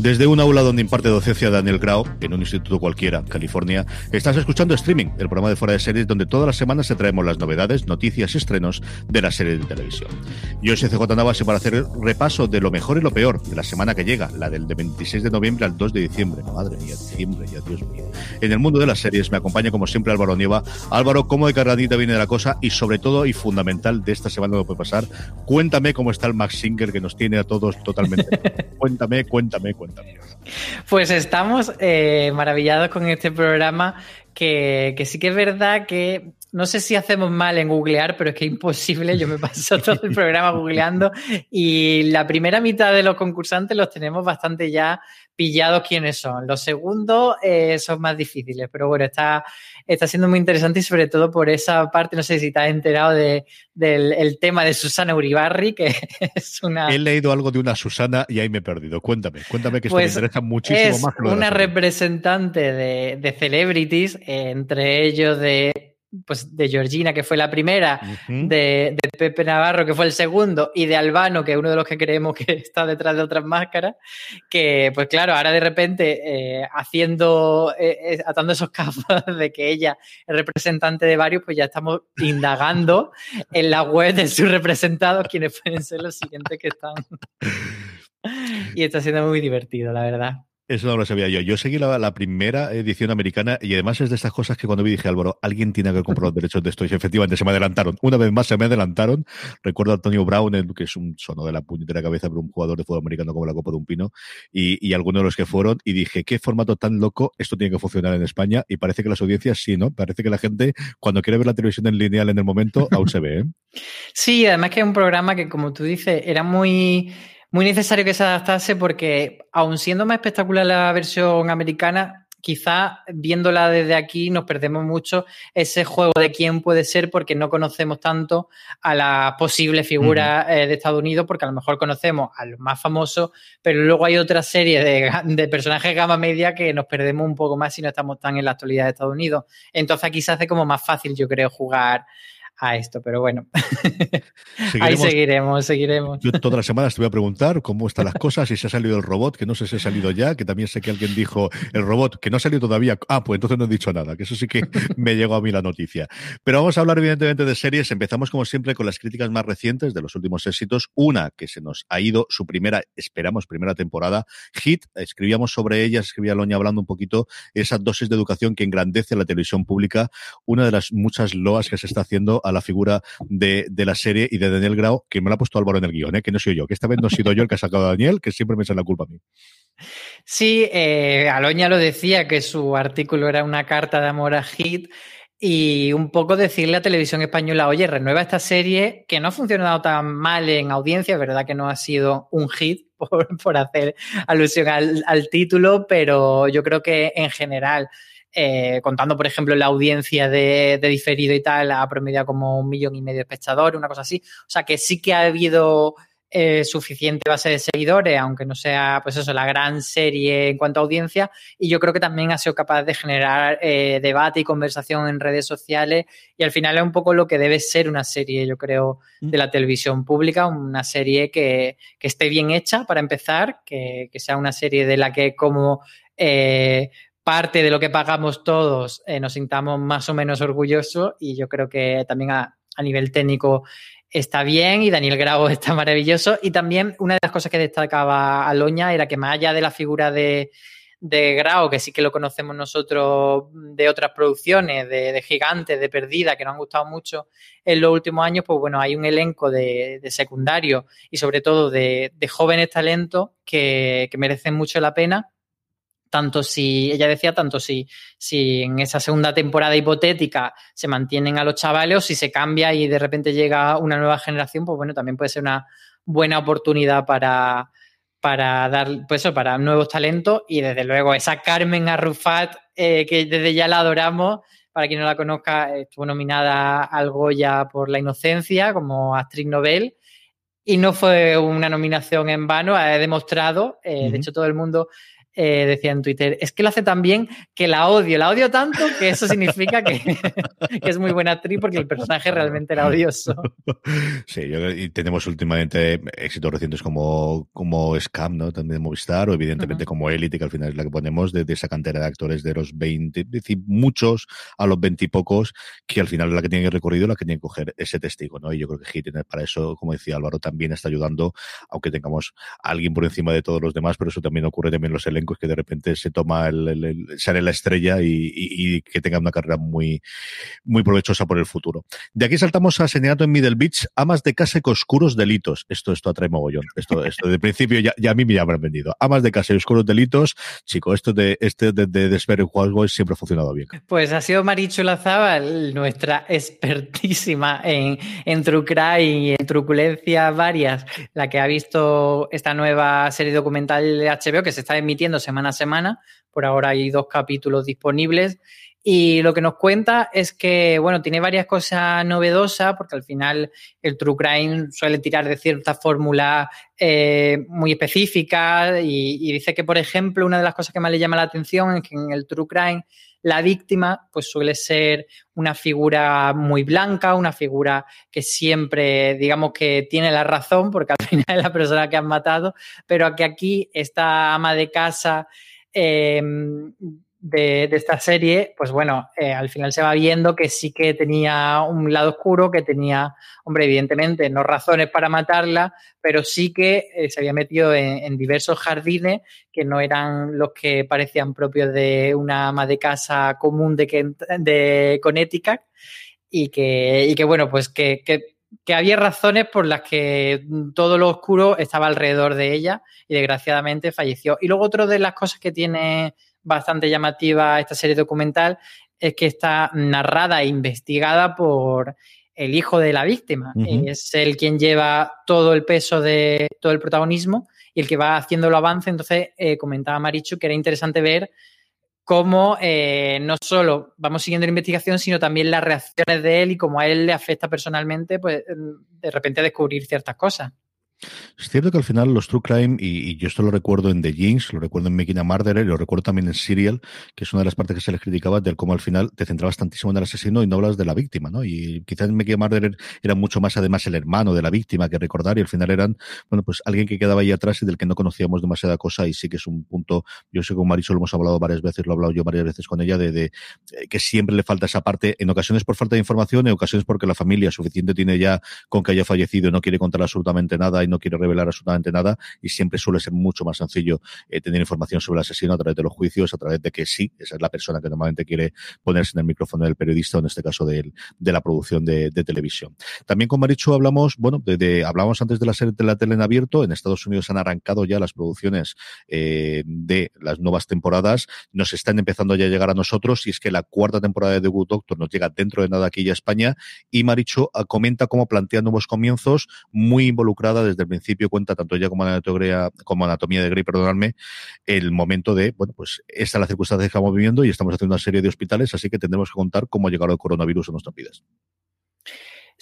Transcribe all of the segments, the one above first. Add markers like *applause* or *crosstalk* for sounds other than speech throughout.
Desde un aula donde imparte docencia Daniel Grau, en un instituto cualquiera, California, estás escuchando Streaming, el programa de fuera de series donde todas las semanas te traemos las novedades, noticias y estrecnos de la serie de televisión. Yo soy CJ Navas y para hacer repaso de lo mejor y lo peor de la semana que llega, la del de 26 de noviembre al 2 de diciembre. Madre mía, diciembre, ya Dios mío. En el mundo de las series me acompaña como siempre Álvaro Nieva. Álvaro, ¿cómo de cargadita viene de la cosa? Y sobre todo y fundamental de esta semana no puede pasar, cuéntame cómo está el Max Singer que nos tiene a todos totalmente. *laughs* cuéntame, cuéntame, cuéntame. Pues estamos eh, maravillados con este programa que, que, sí que es verdad que no sé si hacemos mal en googlear, pero es que es imposible. Yo me paso todo el programa *laughs* googleando y la primera mitad de los concursantes los tenemos bastante ya pillados quiénes son. Los segundos eh, son más difíciles, pero bueno, está, está siendo muy interesante y sobre todo por esa parte, no sé si te has enterado de, del el tema de Susana Uribarri, que *laughs* es una... He leído algo de una Susana y ahí me he perdido. Cuéntame, cuéntame que esto me Pues interesa muchísimo es más. que lo de la una representante de, de celebrities, eh, entre ellos de pues de Georgina, que fue la primera, de, de Pepe Navarro, que fue el segundo, y de Albano, que es uno de los que creemos que *laughs* está detrás de otras máscaras, que pues claro, ahora de repente eh, haciendo, eh, eh, atando esos cabos *laughs* de que ella es representante de varios, pues ya estamos indagando *laughs* en la web de sus representados quiénes pueden ser los siguientes que están. y está siendo muy divertido, la verdad. Eso no lo sabía yo. Yo seguí la, primera edición americana y además es de estas cosas que cuando vi dije, Álvaro, alguien tiene que comprado los derechos de esto. Y efectivamente se me adelantaron. Una vez más se me adelantaron. Recuerdo a Antonio Brown, que es un sono de la puñetera cabeza, pero un jugador de fútbol americano como la Copa de un Pino, y, y algunos de los que fueron. Y dije, qué formato tan loco, esto tiene que funcionar en España. Y parece que las audiencias sí, ¿no? Parece que la gente, cuando quiere ver la televisión en lineal en el momento, aún se ve, ¿eh? Sí, además que es un programa que, como tú dices, era muy, muy necesario que se adaptase porque, aun siendo más espectacular la versión americana, quizá viéndola desde aquí nos perdemos mucho ese juego de quién puede ser porque no conocemos tanto a las posibles figuras eh, de Estados Unidos porque a lo mejor conocemos a los más famosos, pero luego hay otra serie de, de personajes gama media que nos perdemos un poco más si no estamos tan en la actualidad de Estados Unidos. Entonces aquí se hace como más fácil, yo creo, jugar a esto, pero bueno. *laughs* Ahí Seguiremos- seguiremos. Yo todas las semanas te voy a preguntar cómo están las *laughs* cosas, si se ha salido el robot, que no sé si ha salido ya, que también sé que alguien dijo el robot, que no ha salido todavía. Ah, pues entonces no he dicho nada, que eso sí que *laughs* me llegó a mí la noticia. Pero vamos a hablar evidentemente de series. Empezamos como siempre con las críticas más recientes de los últimos éxitos. Una que se nos ha ido su primera, esperamos, primera temporada. Hit, escribíamos sobre ella, escribía Loña hablando un poquito, esa dosis de educación que engrandece a la televisión pública. Una de las muchas loas que se está haciendo a la figura de, de la serie y de Daniel Grau, que me lo ha puesto Álvaro en el guion, ¿eh? que no soy yo, que esta vez no he sido yo el que ha sacado a Daniel, que siempre me echa la culpa a mí. Sí, eh, Aloña lo decía, que su artículo era una carta de amor a Hit y un poco decirle a Televisión Española, oye, renueva esta serie que no ha funcionado tan mal en audiencia, verdad que no ha sido un hit *laughs* por, por hacer alusión al, al título, pero yo creo que en general eh, contando, por ejemplo, la audiencia de, de, diferido y tal, ha promediado como un millón y medio de espectadores, una cosa así. O sea que sí que ha habido eh, suficiente base de seguidores, aunque no sea, pues eso, la gran serie en cuanto a audiencia. Y yo creo que también ha sido capaz de generar eh, debate y conversación en redes sociales. Y al final es un poco lo que debe ser una serie, yo creo, de la televisión pública, una serie que, que esté bien hecha para empezar, que, que, sea una serie de la que como eh, parte de lo que pagamos todos eh, nos sintamos más o menos orgullosos y yo creo que también a, nivel técnico está bien y Daniel Grau *laughs* está maravilloso. Y también una de las cosas que destacaba Aloña era que más allá de la figura de, de Grau, que sí que lo conocemos nosotros de otras producciones, de, Gigantes, de Perdida, que nos han gustado mucho en los últimos años, pues bueno, hay un elenco de, de secundario y sobre todo de, jóvenes talentos que merecen mucho la pena tanto si, ella decía, tanto si, si en esa segunda temporada hipotética se mantienen a los chavales o si se cambia y de repente llega una nueva generación, pues bueno, también puede ser una buena oportunidad para, para dar, pues eso, para nuevos talentos y desde luego esa Carmen Arrufat, eh, que desde ya la adoramos, para quien no la conozca, estuvo nominada al Goya por La Inocencia como actriz novel y no fue una nominación en vano, ha demostrado, eh, uh -huh. de hecho todo el mundo eh, decía en Twitter, es que lo hace tan bien que la odio, la odio tanto que eso significa que, *laughs* que es muy buena actriz porque el personaje realmente era odioso. *laughs* Sí, yo, y tenemos últimamente éxitos recientes como, como Scam, ¿no? También de Movistar, o evidentemente uh -huh. como Elite, que al final es la que ponemos, de, de, esa cantera de actores de los 20, es decir, muchos a los 20 y pocos, que al final es la que tienen el recorrido, la que tienen que coger ese testigo, ¿no? Y yo creo que Hitler para eso, como decía Álvaro, también está ayudando, aunque tengamos a alguien por encima de todos los demás, pero eso también ocurre también en los elencos que de repente se toma el, el, el sale la estrella y, que tenga una carrera muy, muy provechosa por el futuro. De aquí saltamos a Señalato en Middle Beach, amas de casa y oscuros delitos. Esto, esto atrae mogollón. Esto, esto de principio ya, ya a mí me habrán vendido. Amas de casa y oscuros delitos, chico, esto de, este de, de, de Despair siempre ha funcionado bien. Pues ha sido Marichu Lazábal, nuestra expertísima en, en True Crime y en truculencias varias, la que ha visto esta nueva serie documental de HBO que se está emitiendo semana a semana. Por ahora hay dos capítulos disponibles. Y lo que nos cuenta es que, bueno, tiene varias cosas novedosas, porque al final el True Crime suele tirar de cierta fórmula eh, muy específica y, y, dice que, por ejemplo, una de las cosas que más le llama la atención es que en el True Crime la víctima pues suele ser una figura muy blanca, una figura que siempre, digamos que tiene la razón, porque al *laughs* final es la persona que han matado, pero que aquí esta ama de casa eh, de, esta serie, pues bueno, eh, al final se va viendo que sí que tenía un lado oscuro, que tenía, hombre, evidentemente, no razones para matarla, pero sí que eh, se había metido en, diversos jardines que no eran los que parecían propios de una ama de casa común de, de Connecticut y que, y que bueno, pues que, que que había razones por las que todo lo oscuro estaba alrededor de ella y desgraciadamente falleció. Y luego otra de las cosas que tiene bastante llamativa esta serie documental es que está narrada e investigada por el hijo de la víctima. Uh -huh. Es el quien lleva todo el peso de todo el protagonismo y el que va haciendo el avance. Entonces, eh, comentaba Marichu que era interesante ver cómo eh, no solo vamos siguiendo la investigación, sino también las reacciones de él y cómo a él le afecta personalmente, pues de repente descubrir ciertas cosas. Es cierto que al final los True Crime, y, yo esto lo recuerdo en The Jinx, lo recuerdo en Making a Murderer, lo recuerdo también en Serial, que es una de las partes que se les criticaba, del cómo al final te centrabas tantísimo en el asesino y no hablas de la víctima, ¿no? Y quizás en Making a Murderer era mucho más además el hermano de la víctima que recordar, y al final eran, bueno, pues alguien que quedaba ahí atrás y del que no conocíamos demasiada cosa, y sí que es un punto, yo sé que con Marisol lo hemos hablado varias veces, lo he hablado yo varias veces con ella, de, de que siempre le falta esa parte, en ocasiones por falta de información, en ocasiones porque la familia suficiente tiene ya con que haya fallecido y no quiere contar absolutamente nada no quiere revelar absolutamente nada y siempre suele ser mucho más sencillo eh, tener información sobre el asesino a través de los juicios, a través de que sí, esa es la persona que normalmente quiere ponerse en el micrófono del periodista, o en este caso de, la producción de, de, televisión. También con Marichu hablamos, bueno, de, de, hablamos antes de la serie de la tele en abierto, en Estados Unidos han arrancado ya las producciones eh, de las nuevas temporadas, nos están empezando ya a llegar a nosotros y es que la cuarta temporada de The Good Doctor nos llega dentro de nada aquí ya a España. Y Marichu ah, comenta cómo plantea nuevos comienzos, muy involucrada desde desde el principio cuenta, tanto ella como Anatomía, como Anatomía de Grey, perdonadme, el momento de, bueno, pues esta es la circunstancia que estamos viviendo y estamos haciendo una serie de hospitales, así que tendremos que contar cómo ha llegado el coronavirus a nuestras vidas.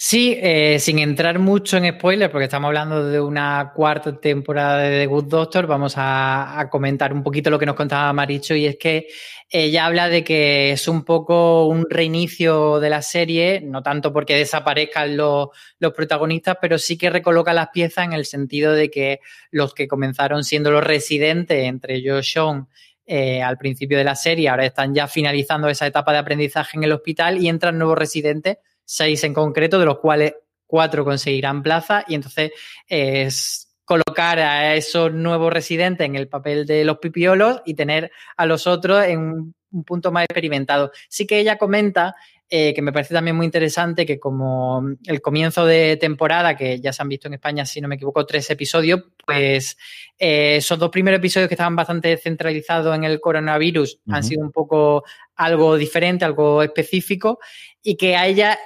Sí, eh, sin entrar mucho en spoilers, porque estamos hablando de una cuarta temporada de The Good Doctor, vamos a, comentar un poquito lo que nos contaba Maricho, y es que ella habla de que es un poco un reinicio de la serie, no tanto porque desaparezcan los, los protagonistas, pero sí que recoloca las piezas en el sentido de que los que comenzaron siendo los residentes, entre ellos Sean, eh, al principio de la serie, ahora están ya finalizando esa etapa de aprendizaje en el hospital y entran nuevos residentes seis en concreto, de los cuales cuatro conseguirán plaza y entonces es colocar a esos nuevos residentes en el papel de los pipiolos y tener a los otros en un punto más experimentado. Sí que ella comenta eh, que me parece también muy interesante que como el comienzo de temporada, que ya se han visto en España, si no me equivoco, tres episodios, pues eh, esos dos primeros episodios que estaban bastante centralizados en el coronavirus han sido un poco algo diferente, algo específico, y que a ella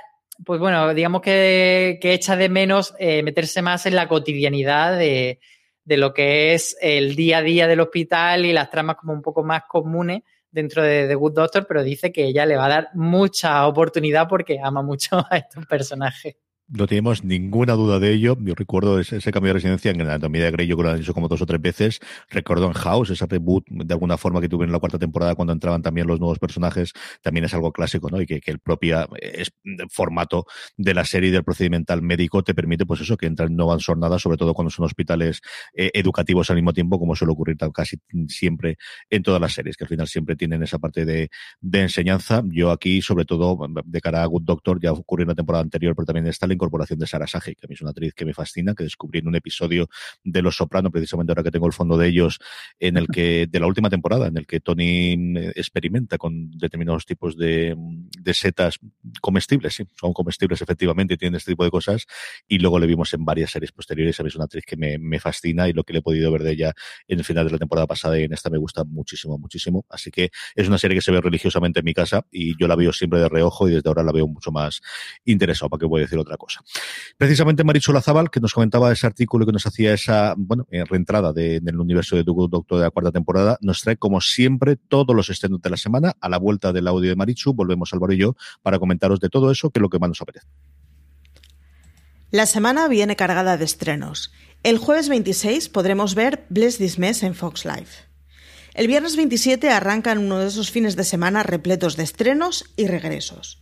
pues bueno, digamos que, echa de menos eh, meterse más en la cotidianidad de, lo que es el día a día del hospital y las tramas como un poco más comunes dentro de The Good Doctor, pero dice que ella le va a dar mucha oportunidad porque ama mucho *laughs* a estos personajes. No tenemos ninguna duda de ello. Yo recuerdo ese, cambio de residencia en la Anatomía de Grey, yo creo que lo han dicho como dos o tres veces. Recuerdo en House, ese reboot de alguna forma que tuve en la cuarta temporada cuando entraban también los nuevos personajes, también es algo clásico, ¿no? Y que, el propio formato de la serie del procedimental médico te permite, pues eso, que entran no van sornadas, sobre todo cuando son hospitales eh, educativos al mismo tiempo, como suele ocurrir casi siempre en todas las series, que al final siempre tienen esa parte de, enseñanza. Yo aquí, sobre todo, de cara a Good Doctor, ya ocurrió en la temporada anterior, pero también incorporación de Sara Sage, que a mí es una actriz que me fascina, que descubrí en un episodio de Los Soprano, precisamente ahora que tengo el fondo de ellos, en el que, de la última temporada, en el que Tony mm, experimenta con determinados tipos de, de setas comestibles, sí, son comestibles efectivamente y tienen este tipo de cosas, y luego le vimos en varias series posteriores, a mí es una actriz que me, me fascina y lo que le he podido ver de ella en el final de la temporada pasada y en esta me gusta muchísimo, muchísimo, así que es una serie que se ve religiosamente en mi casa y yo la veo siempre de reojo y desde ahora la veo mucho más interesado, para que voy a decir otra cosa. Precisamente Marichu Lazabal, que nos comentaba ese artículo que nos hacía esa, bueno, eh, reentrada de, del universo de Doctor de la cuarta temporada, nos trae como siempre todos los estrenos de la semana. A la vuelta del audio de Marichu, volvemos Álvaro y yo para comentaros de todo eso, que es lo que más nos apetece. La semana viene cargada de estrenos. El jueves 26 podremos ver Bless This Mess en Fox Life. El viernes 27 arrancan uno de esos fines de semana repletos de estrenos y regresos.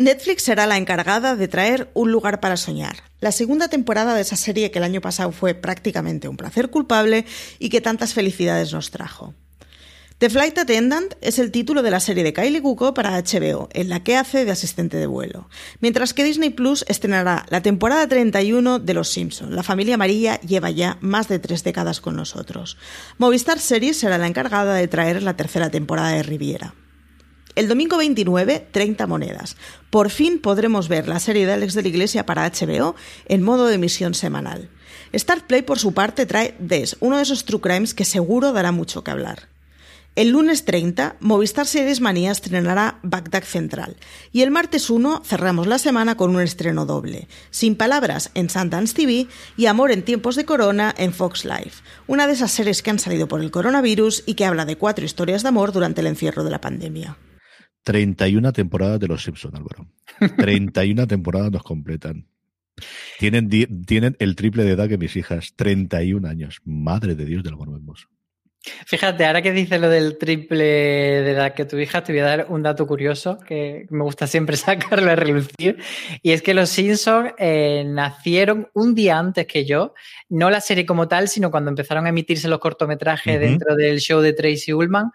Netflix será la encargada de traer Un lugar para soñar, la segunda temporada de esa serie que el año pasado fue prácticamente un placer culpable y que tantas felicidades nos trajo. The Flight Attendant es el título de la serie de Kylie Cuoco para HBO, en la que hace de asistente de vuelo, mientras que Disney Plus estrenará la temporada 31 de Los Simpson. La familia amarilla lleva ya más de tres décadas con nosotros. Movistar Series será la encargada de traer la tercera temporada de Riviera. El domingo 29, 30 monedas. Por fin podremos ver la serie de Alex de la Iglesia para HBO en modo de emisión semanal. Start Play, por su parte, trae Des, uno de esos true crimes que seguro dará mucho que hablar. El lunes 30, Movistar Series Manía estrenará Bagdad Central. Y el martes 1 cerramos la semana con un estreno doble. Sin palabras en Sundance TV y Amor en tiempos de corona en Fox Life. Una de esas series que han salido por el coronavirus y que habla de cuatro historias de amor durante el encierro de la pandemia. 31 temporadas de Los Simpsons, Álvaro. 31 *laughs* temporadas nos completan. Tienen, tienen el triple de edad que mis hijas. 31 años. Madre de Dios del amor hermoso. Fíjate, ahora que dices lo del triple de edad que tu hija, te voy a dar un dato curioso que me gusta siempre *laughs* sacarlo a relucir. Y es que los Simpsons eh, nacieron un día antes que yo. No la serie como tal, sino cuando empezaron a emitirse los cortometrajes dentro del show de Tracy Ullman.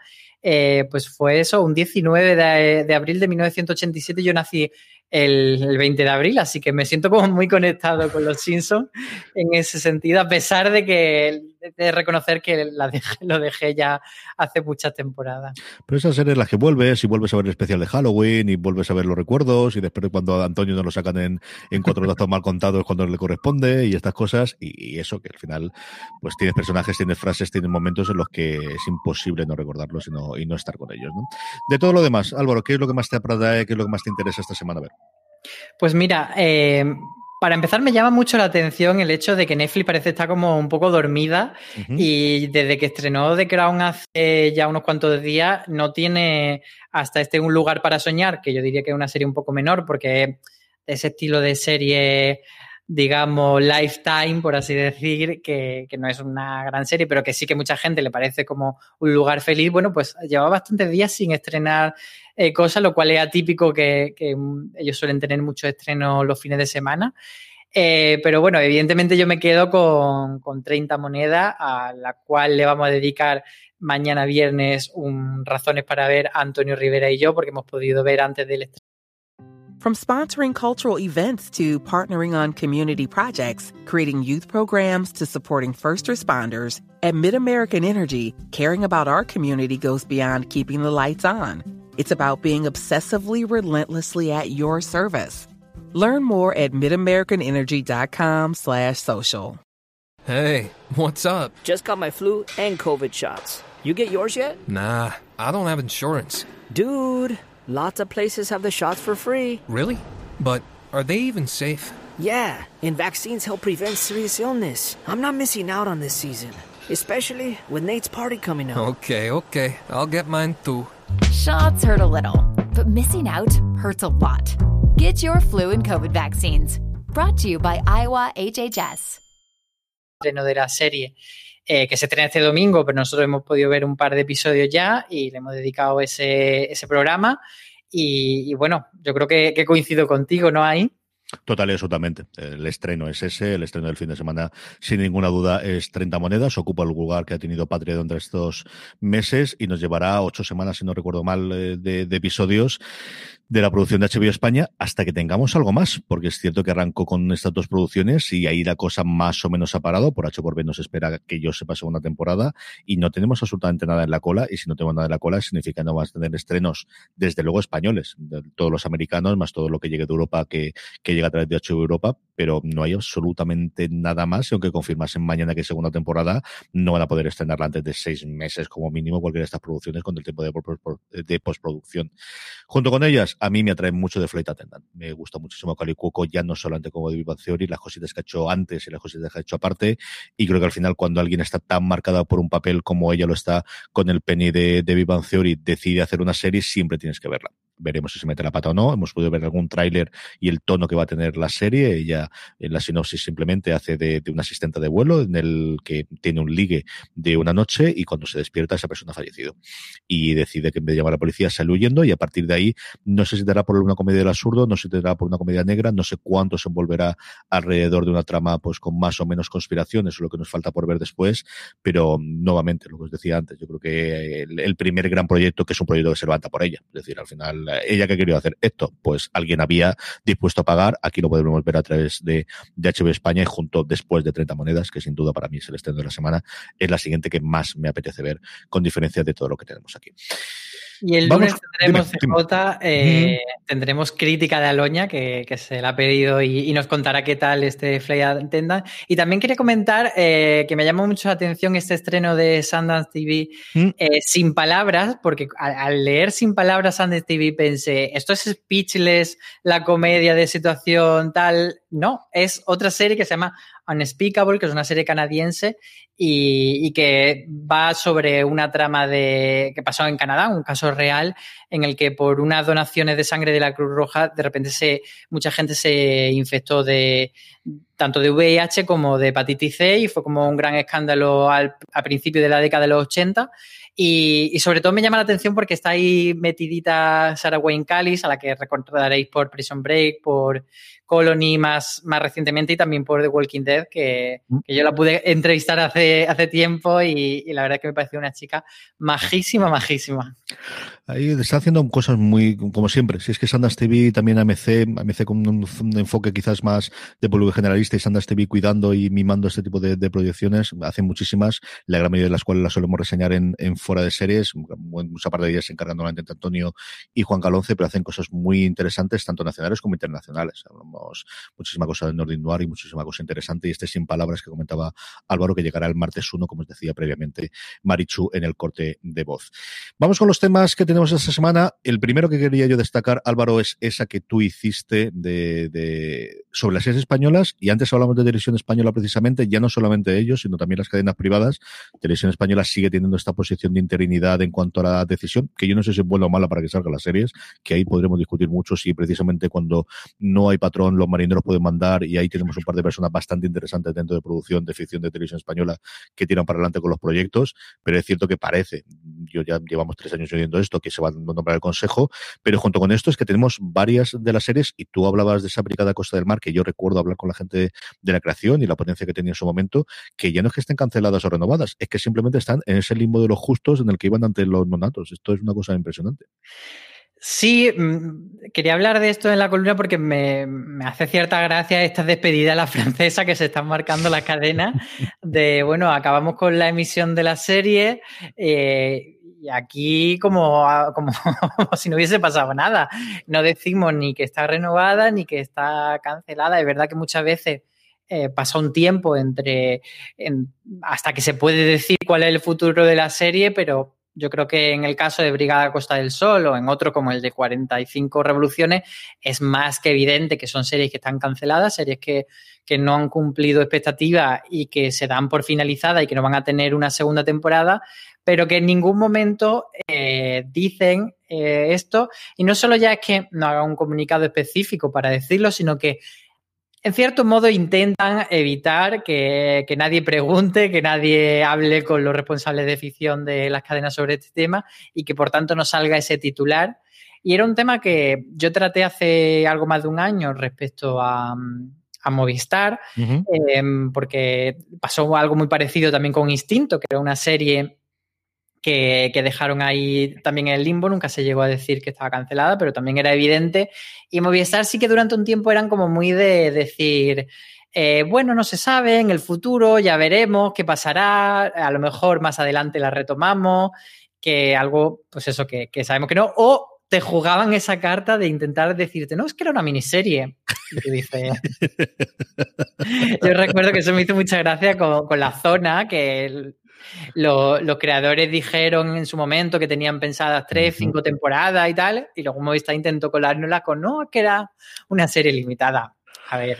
Eh, pues fue eso, un 19 de, de, abril de 1987 yo nací el, 20 de abril, así que me siento como muy conectado con los Simpsons en ese sentido, a pesar de que de reconocer que *laughs* lo dejé ya hace muchas temporadas. Pero esas series las que vuelves y vuelves a ver el especial de Halloween y vuelves a ver los recuerdos y después cuando a Antonio no lo sacan en, en cuatro *laughs* datos mal contados cuando le corresponde y estas cosas y, eso que al final pues tienes personajes, tienes frases, tienes momentos en los que es imposible no recordarlos y no, y no estar con ellos. ¿no? De todo lo demás, Álvaro, ¿qué es lo que más te atrae, qué es lo que más te interesa esta semana ver? Pues mira, eh, Para empezar, me llama mucho la atención el hecho de que Netflix parece estar como un poco dormida y desde que estrenó The Crown hace ya unos cuantos días no tiene hasta este un lugar para soñar, que yo diría que es una serie un poco menor porque ese estilo de serie digamos, lifetime, por así decir, que, no es una gran serie, pero que sí que mucha gente le parece como un lugar feliz, bueno, pues lleva bastantes días sin estrenar eh, cosas, lo cual es atípico que, ellos suelen tener muchos estrenos los fines de semana. Eh, pero bueno, evidentemente yo me quedo con, con 30 monedas, a la cual le vamos a dedicar mañana viernes un Razones para ver a Antonio Rivera y yo, porque hemos podido ver antes del estreno From sponsoring cultural events to partnering on community projects, creating youth programs to supporting first responders, at MidAmerican Energy, caring about our community goes beyond keeping the lights on. It's about being obsessively relentlessly at your service. Learn more at midamericanenergy.com slash social. Hey, what's up? Just got my flu and COVID shots. You get yours yet? Nah, I don't have insurance. Dude... Lots of places have the shots for free. Really? But are they even safe? Yeah, and vaccines help prevent serious illness. I'm not missing out on this season, especially with Nate's party coming up. Okay, okay. I'll get mine too. Shots hurt a little, but missing out hurts a lot. Get your flu and COVID vaccines. Brought to you by Iowa HHS. de la serie. Eh, que se estrena este domingo, pero nosotros hemos podido ver un par de episodios ya y le hemos dedicado ese, ese programa. Y, bueno, yo creo que, que, coincido contigo, ¿no? Ahí. Total y absolutamente. El estreno es ese, el estreno del fin de semana, sin ninguna duda, es 30 monedas, ocupa el lugar que ha tenido Patreon entre estos meses y nos llevará ocho semanas, si no recuerdo mal, eh, de, de episodios de la producción de HBO España hasta que tengamos algo más, porque es cierto que arrancó con estas dos producciones y ahí la cosa más o menos ha parado. Por H por B nos espera que yo sepa segunda temporada y no tenemos absolutamente nada en la cola. Y si no tenemos nada en la cola, significa que no vamos a tener estrenos, desde luego españoles, todos los americanos, más todo lo que llegue de Europa que, que llega a través de HBO Europa, pero no hay absolutamente nada más. Y aunque confirmasen mañana que segunda temporada, no van a poder estrenarla antes de seis meses como mínimo cualquiera de estas producciones con el tiempo de, postproducción. Junto con ellas, a mí me atrae mucho de Flight Attendant. Me gusta muchísimo Cali Cuoco, ya no solamente como de Viva Theory, las cositas que ha hecho antes y las cositas que ha hecho aparte. Y creo que al final, cuando alguien está tan marcada por un papel como ella lo está con el penny de, de Viva Theory, decide hacer una serie, siempre tienes que verla veremos si se mete la pata o no. Hemos podido ver algún tráiler y el tono que va a tener la serie. Ella en la sinopsis simplemente hace de, de, una asistente de vuelo en el que tiene un ligue de una noche y cuando se despierta esa persona ha fallecido. Y decide que en vez de llamar a la policía sale huyendo y a partir de ahí no sé si dará por una comedia del absurdo, no sé si dará por una comedia negra, no sé cuánto se envolverá alrededor de una trama pues con más o menos conspiraciones, es lo que nos falta por ver después, pero nuevamente, lo que os decía antes, yo creo que el, el primer gran proyecto que es un proyecto que se levanta por ella, es decir, al final ella que querido hacer esto, pues alguien había dispuesto a pagar, aquí lo podemos ver a través de, de HBO España y junto después de 30 monedas, que sin duda para mí es el estreno de la semana, es la siguiente que más me apetece ver, con diferencia de todo lo que tenemos aquí. Y el lunes tendremos CJ, eh, tendremos crítica de Aloña, que, que, se la ha pedido y, y, nos contará qué tal este Fly Attendant. Y también quería comentar eh, que me llamó mucho la atención este estreno de Sundance TV mm. eh, sin palabras, porque al, al, leer sin palabras Sundance TV pensé, esto es speechless, la comedia de situación tal. No, es otra serie que se llama Unspeakable, que es una serie canadiense y, y, que va sobre una trama de que pasó en Canadá, un caso real en el que por unas donaciones de sangre de la Cruz Roja de repente se mucha gente se infectó de tanto de VIH como de hepatitis C y fue como un gran escándalo al, a principios de la década de los 80 y, y, sobre todo me llama la atención porque está ahí metidita Sarah Wayne Callis, a la que recordaréis por Prison Break, por Colony más, más recientemente y también por The Walking Dead, que, mm. que yo la pude entrevistar hace, hace tiempo y, y, la verdad que me pareció una chica majísima, majísima. Ahí está haciendo cosas muy, como siempre. Si es que Sundance TV también AMC, AMC con un, un enfoque quizás más de público generalista y Sundance TV cuidando y mimando este tipo de, de proyecciones, hacen muchísimas, la gran mayoría de las cuales las solemos reseñar en, en fuera de series, mucha parte de ellas encargándola entre Antonio y Juan Calonce, pero hacen cosas muy interesantes, tanto nacionales como internacionales. Hablamos muchísima cosa de Nordin Noir y muchísima cosa interesante, y este sin palabras que comentaba Álvaro, que llegará el martes 1, como os decía previamente, Marichu en el corte de voz. Vamos con los temas que tenemos esta semana. El primero que quería yo destacar, Álvaro, es esa que tú hiciste de, de sobre las series españolas, y antes hablamos de televisión española precisamente, ya no solamente ellos, sino también las cadenas privadas. Televisión española sigue teniendo esta posición de interinidad en cuanto a la decisión, que yo no sé si es buena o mala para que salgan las series, que ahí podremos discutir mucho si precisamente cuando no hay patrón los marineros pueden mandar y ahí tenemos un par de personas bastante interesantes dentro de producción de ficción de televisión española que tiran para adelante con los proyectos, pero es cierto que parece, yo ya llevamos tres años oyendo esto, que se va a nombrar el consejo, pero junto con esto es que tenemos varias de las series y tú hablabas de esa brigada Costa del Mar, que yo recuerdo hablar con la gente de la creación y la potencia que tenía en su momento, que ya no es que estén canceladas o renovadas, es que simplemente están en ese limbo de los justos en el que iban ante los nonatos. Esto es una cosa impresionante. Sí, mm, quería hablar de esto en la columna porque me, hace cierta gracia esta despedida a la francesa que se están marcando las cadenas de, bueno, acabamos con la emisión de la serie eh, y aquí como, *laughs* como, si no hubiese pasado nada. No decimos ni que está renovada ni que está cancelada. Es verdad que muchas veces eh, pasa un tiempo entre hasta que se puede decir cuál es el futuro de la serie, pero yo creo que en el caso de Brigada Costa del Sol o en otro como el de 45 Revoluciones es más que evidente que son series que están canceladas, series que, no han cumplido expectativas y que se dan por finalizada y que no van a tener una segunda temporada, pero que en ningún momento eh, dicen eh, esto. Y no solo ya es que no haga un comunicado específico para decirlo, sino que en cierto modo intentan evitar que, nadie pregunte, que nadie hable con los responsables de ficción de las cadenas sobre este tema y que por tanto no salga ese titular. Y era un tema que yo traté hace algo más de un año respecto a, Movistar, em, porque pasó algo muy parecido también con Instinto, que era una serie que, dejaron ahí también en el limbo, nunca se llegó a decir que estaba cancelada, pero también era evidente. Y Movistar sí que durante un tiempo eran como muy de decir, eh, bueno, no se sabe, en el futuro ya veremos qué pasará, a lo mejor más adelante la retomamos, que algo, pues eso, que, sabemos que no, o te jugaban esa carta de intentar decirte, no, es que era una miniserie. Y *laughs* Yo recuerdo que eso me hizo mucha gracia con, con la zona, que los creadores dijeron en su momento que tenían pensadas tres, cinco temporadas y tal, y luego Movistar intentó colárnosla con, no, que era una serie limitada. A ver.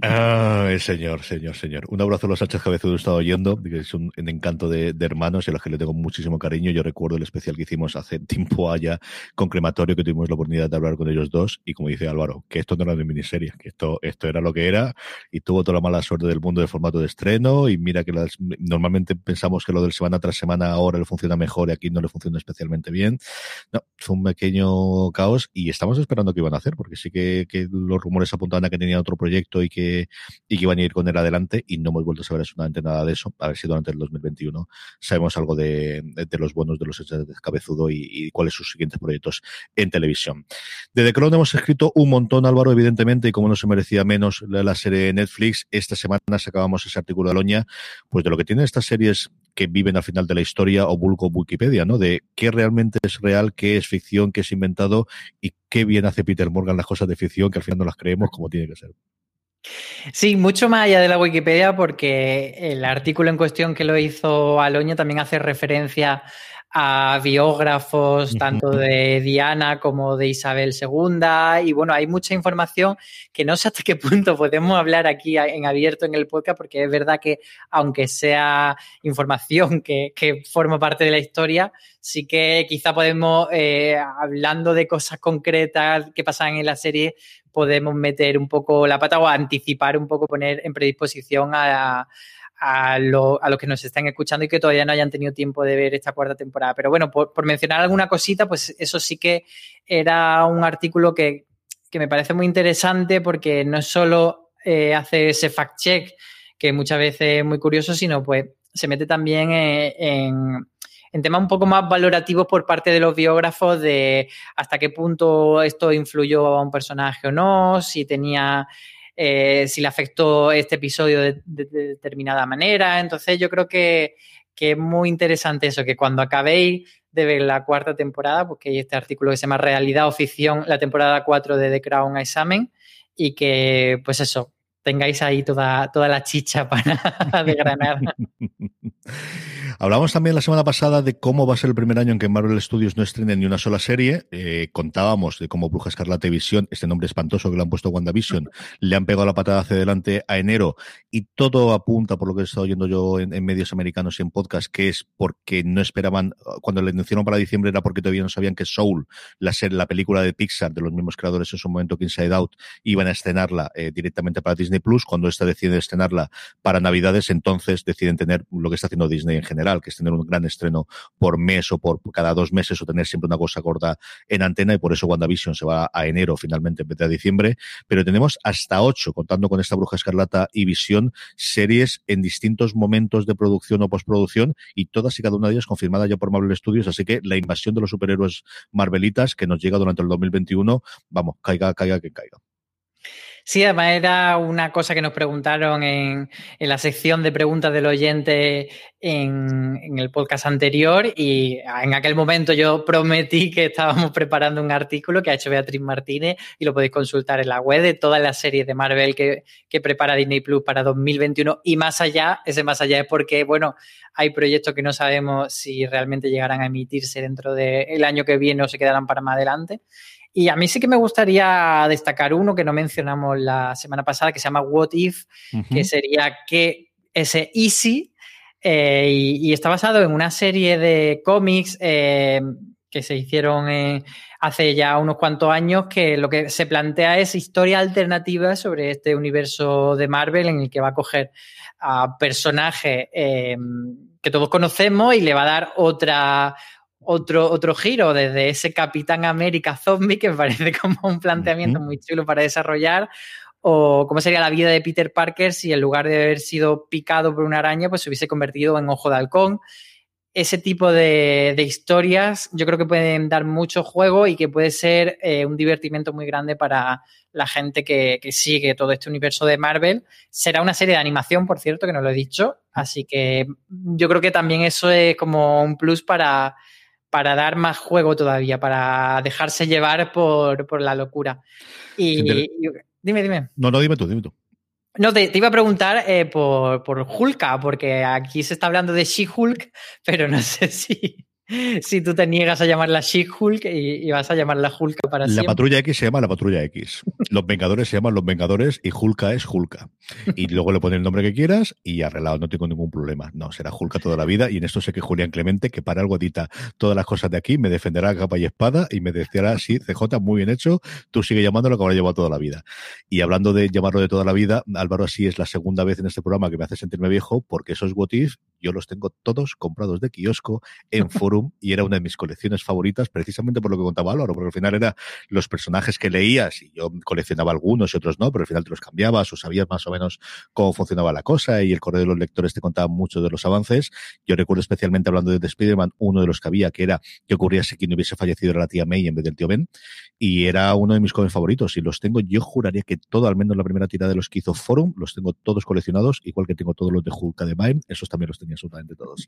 Ay, señor, señor, señor. Un abrazo a los Sánchez Cabezudo, he estado oyendo, que es un, encanto de, hermanos y a los que le tengo muchísimo cariño. Yo recuerdo el especial que hicimos hace tiempo allá con Crematorio, que tuvimos la oportunidad de hablar con ellos dos, y como dice Álvaro, que esto no era de miniserie, que esto, esto era lo que era, y tuvo toda la mala suerte del mundo de formato de estreno, y mira que normalmente pensamos que lo del semana tras semana ahora le funciona mejor y aquí no le funciona especialmente bien. No, fue un pequeño caos y estamos esperando qué iban a hacer, porque sí que, que los rumores apuntaban a que tenían otro proyecto y que, y que iban a ir con él adelante y no hemos vuelto a saber absolutamente nada de eso. A ver si durante el 2021 sabemos algo de, de, los bonos de los de Cabezudo y, y, cuáles sus siguientes proyectos en televisión. De The Crown hemos escrito un montón, Álvaro, evidentemente, y como no se merecía menos la, serie de Netflix, esta semana sacábamos ese artículo de Aloña, pues de lo que tienen estas series que viven al final de la historia o vulgo Wikipedia, ¿no? De qué realmente es real, qué es ficción, qué es inventado y qué bien hace Peter Morgan las cosas de ficción que al final no las creemos como tiene que ser. Sí, mucho más allá de la Wikipedia, porque el artículo en cuestión que lo hizo Aloña también hace referencia biógrafos tanto de Diana como de Isabel II y bueno, hay mucha información que no sé hasta qué punto podemos hablar aquí en abierto en el podcast porque es verdad que aunque sea información que, forma parte de la historia, sí que quizá podemos, eh, hablando de cosas concretas que pasan en la serie, podemos meter un poco la pata o anticipar un poco, poner en predisposición a a, los que nos están escuchando y que todavía no hayan tenido tiempo de ver esta cuarta temporada. Pero bueno, por, mencionar alguna cosita, pues eso sí que era un artículo que, me parece muy interesante porque no solo eh, hace ese fact-check, que muchas veces es muy curioso, sino pues se mete también eh, en, en temas un poco más valorativos por parte de los biógrafos de hasta qué punto esto influyó a un personaje o no, si tenía eh, si le afectó este episodio de, determinada manera. Entonces yo creo que, es muy interesante eso, que cuando acabéis de ver la cuarta temporada, porque hay este artículo que se llama Realidad o Ficción, la temporada 4 de The Crown Examen, y que pues eso, tengáis ahí toda, toda la chicha para *laughs* desgranar. *laughs* Hablamos también la semana pasada de cómo va a ser el primer año en que Marvel Studios no estrenen ni una sola serie. Eh, contábamos de cómo Bruja Escarlata y Visión, este nombre espantoso que le han puesto WandaVision, *laughs* le han pegado la patada hacia adelante a enero y todo apunta, por lo que he estado oyendo yo en, medios americanos y en podcast, que es porque no esperaban, cuando le anunciaron para diciembre era porque todavía no sabían que Soul, la, serie, la película de Pixar de los mismos creadores en su momento que Inside Out, iban a estrenarla eh, directamente para Disney Plus. Cuando esta decide estrenarla para Navidades, entonces deciden tener lo que está haciendo Disney en general, que es tener un gran estreno por mes o por cada dos meses o tener siempre una cosa gorda en antena y por eso WandaVision se va a enero finalmente en vez de a diciembre. Pero tenemos hasta ocho, contando con esta Bruja Escarlata y Visión, series en distintos momentos de producción o postproducción y todas y cada una de ellas confirmadas ya por Marvel Studios. Así que la invasión de los superhéroes Marvelitas que nos llega durante el 2021, vamos, caiga, caiga, que caiga. Sí, además era una cosa que nos preguntaron en, la sección de preguntas del oyente en, el podcast anterior y en aquel momento yo prometí que estábamos *laughs* preparando un artículo que ha hecho Beatriz Martínez y lo podéis consultar en la web de todas las series de Marvel que, prepara Disney Plus para 2021 y más allá, ese más allá es porque, bueno, hay proyectos que no sabemos si realmente llegarán a emitirse dentro del año que viene o se quedarán para más adelante. Y a mí sí que me gustaría destacar uno que no mencionamos la semana pasada, que se llama What If, que sería que ese Easy, eh, y, está basado en una serie de cómics eh, que se hicieron hace ya unos cuantos años, que lo que se plantea es historia alternativa sobre este universo de Marvel en el que va a coger a personajes eh, que todos conocemos y le va a dar otra, otro, otro giro desde ese Capitán América zombie que me parece *laughs* como un planteamiento muy chulo para desarrollar. O cómo sería la vida de Peter Parker si en lugar de haber sido picado por una araña, pues se hubiese convertido en ojo de halcón. Ese tipo de, historias yo creo que pueden dar mucho juego y que puede ser eh, un divertimento muy grande para la gente que, que, sigue todo este universo de Marvel. Será una serie de animación, por cierto, que no lo he dicho. Así que yo creo que también eso es como un plus para, para dar más juego todavía, para dejarse llevar por, la locura. Y, dime, dime. No, no, dime tú, dime tú. No, te, iba a preguntar eh, por, por Hulka, porque aquí se está hablando de She-Hulk, pero no sé *laughs* si, si tú te niegas a llamarla She-Hulk y, vas a llamarla Hulk para siempre. La patrulla X se llama la patrulla X. Los Vengadores se llaman los Vengadores y Hulka es Hulka. Y luego le pones el nombre que quieras y arreglado, no tengo ningún problema. No, será Hulka toda la vida y en esto sé que Julián Clemente, que para algo edita todas las cosas de aquí, me defenderá capa y espada y me decirá, sí, CJ, muy bien hecho, tú sigue llamándolo que habrá llevado toda la vida. Y hablando de llamarlo de toda la vida, Álvaro, así es la segunda vez en este programa que me hace sentirme viejo porque esos what yo los tengo todos comprados de kiosco en forum *laughs* y era una de mis colecciones favoritas precisamente por lo que contaba Álvaro, porque al final era los personajes que leías y yo coleccionaba algunos y otros no, pero al final te los cambiabas o sabías más o menos cómo funcionaba la cosa y el correo de los lectores te contaba mucho de los avances. Yo recuerdo especialmente hablando de The Spider-Man, uno de los que había que era que ocurría si quien hubiese fallecido era la tía May en vez del tío Ben y era uno de mis cómics favoritos y los tengo, yo juraría que todo, al menos la primera tirada de los que hizo Forum, los tengo todos coleccionados, igual que tengo todos los de Hulk de Mine, esos también los tenía absolutamente todos.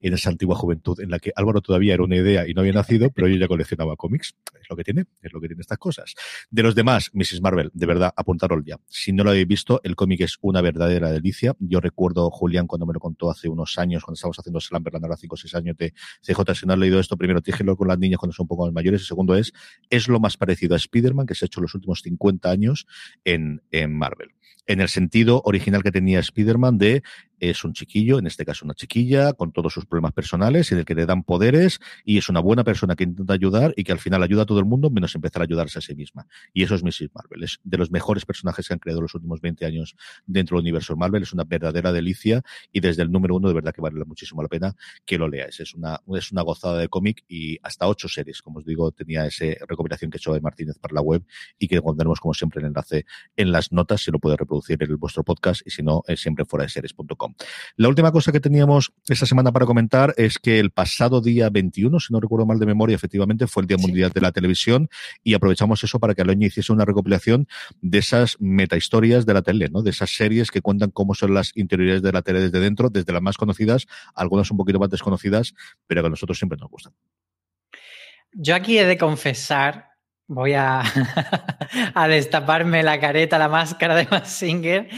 En esa antigua juventud en la que Todavía era una idea y no había nacido, pero yo ya coleccionaba cómics. Es lo que tiene, es lo que tiene estas cosas. De los demás, Mrs. Marvel, de verdad, apuntaros ya. Si no lo habéis visto, el cómic es una verdadera delicia. Yo recuerdo, Julián, cuando me lo contó hace unos años, cuando estábamos haciendo Slamberland, ahora 5 o 6 años de CJ, si no has leído esto, primero dígelo con las niñas cuando son un poco más mayores, y segundo es, es lo más parecido a Spider-Man que se ha hecho los últimos 50 años en, en Marvel en el sentido original que tenía Spider-Man de es un chiquillo, en este caso una chiquilla, con todos sus problemas personales, y el que le dan poderes, y es una buena persona que intenta ayudar y que al final ayuda a todo el mundo, menos empezar a ayudarse a sí misma. Y eso es Mrs. Marvel. Es de los mejores personajes que han creado los últimos 20 años dentro del universo Marvel. Es una verdadera delicia, y desde el número uno, de verdad que vale muchísimo la pena que lo leáis. Es una, es una gozada de cómic y hasta ocho series, como os digo, tenía esa recopilación que he hecho de Martínez para la web y que pondremos, como siempre, el enlace en las notas, si lo puede reproducir en vuestro podcast, y si no, es siempre fuera de series.com. La última cosa que teníamos esta semana para comentar es que el pasado día 21, si no recuerdo mal de memoria, efectivamente fue el Día Mundial de la Televisión y aprovechamos eso para que Aloña hiciese una recopilación de esas metahistorias de la tele, ¿no? De esas series que cuentan cómo son las interioridades de la tele desde dentro, desde las más conocidas, algunas un poquito más desconocidas, pero que a nosotros siempre nos gustan. Yo aquí he de confesar voy a, *laughs* a destaparme la careta, la máscara de Massinger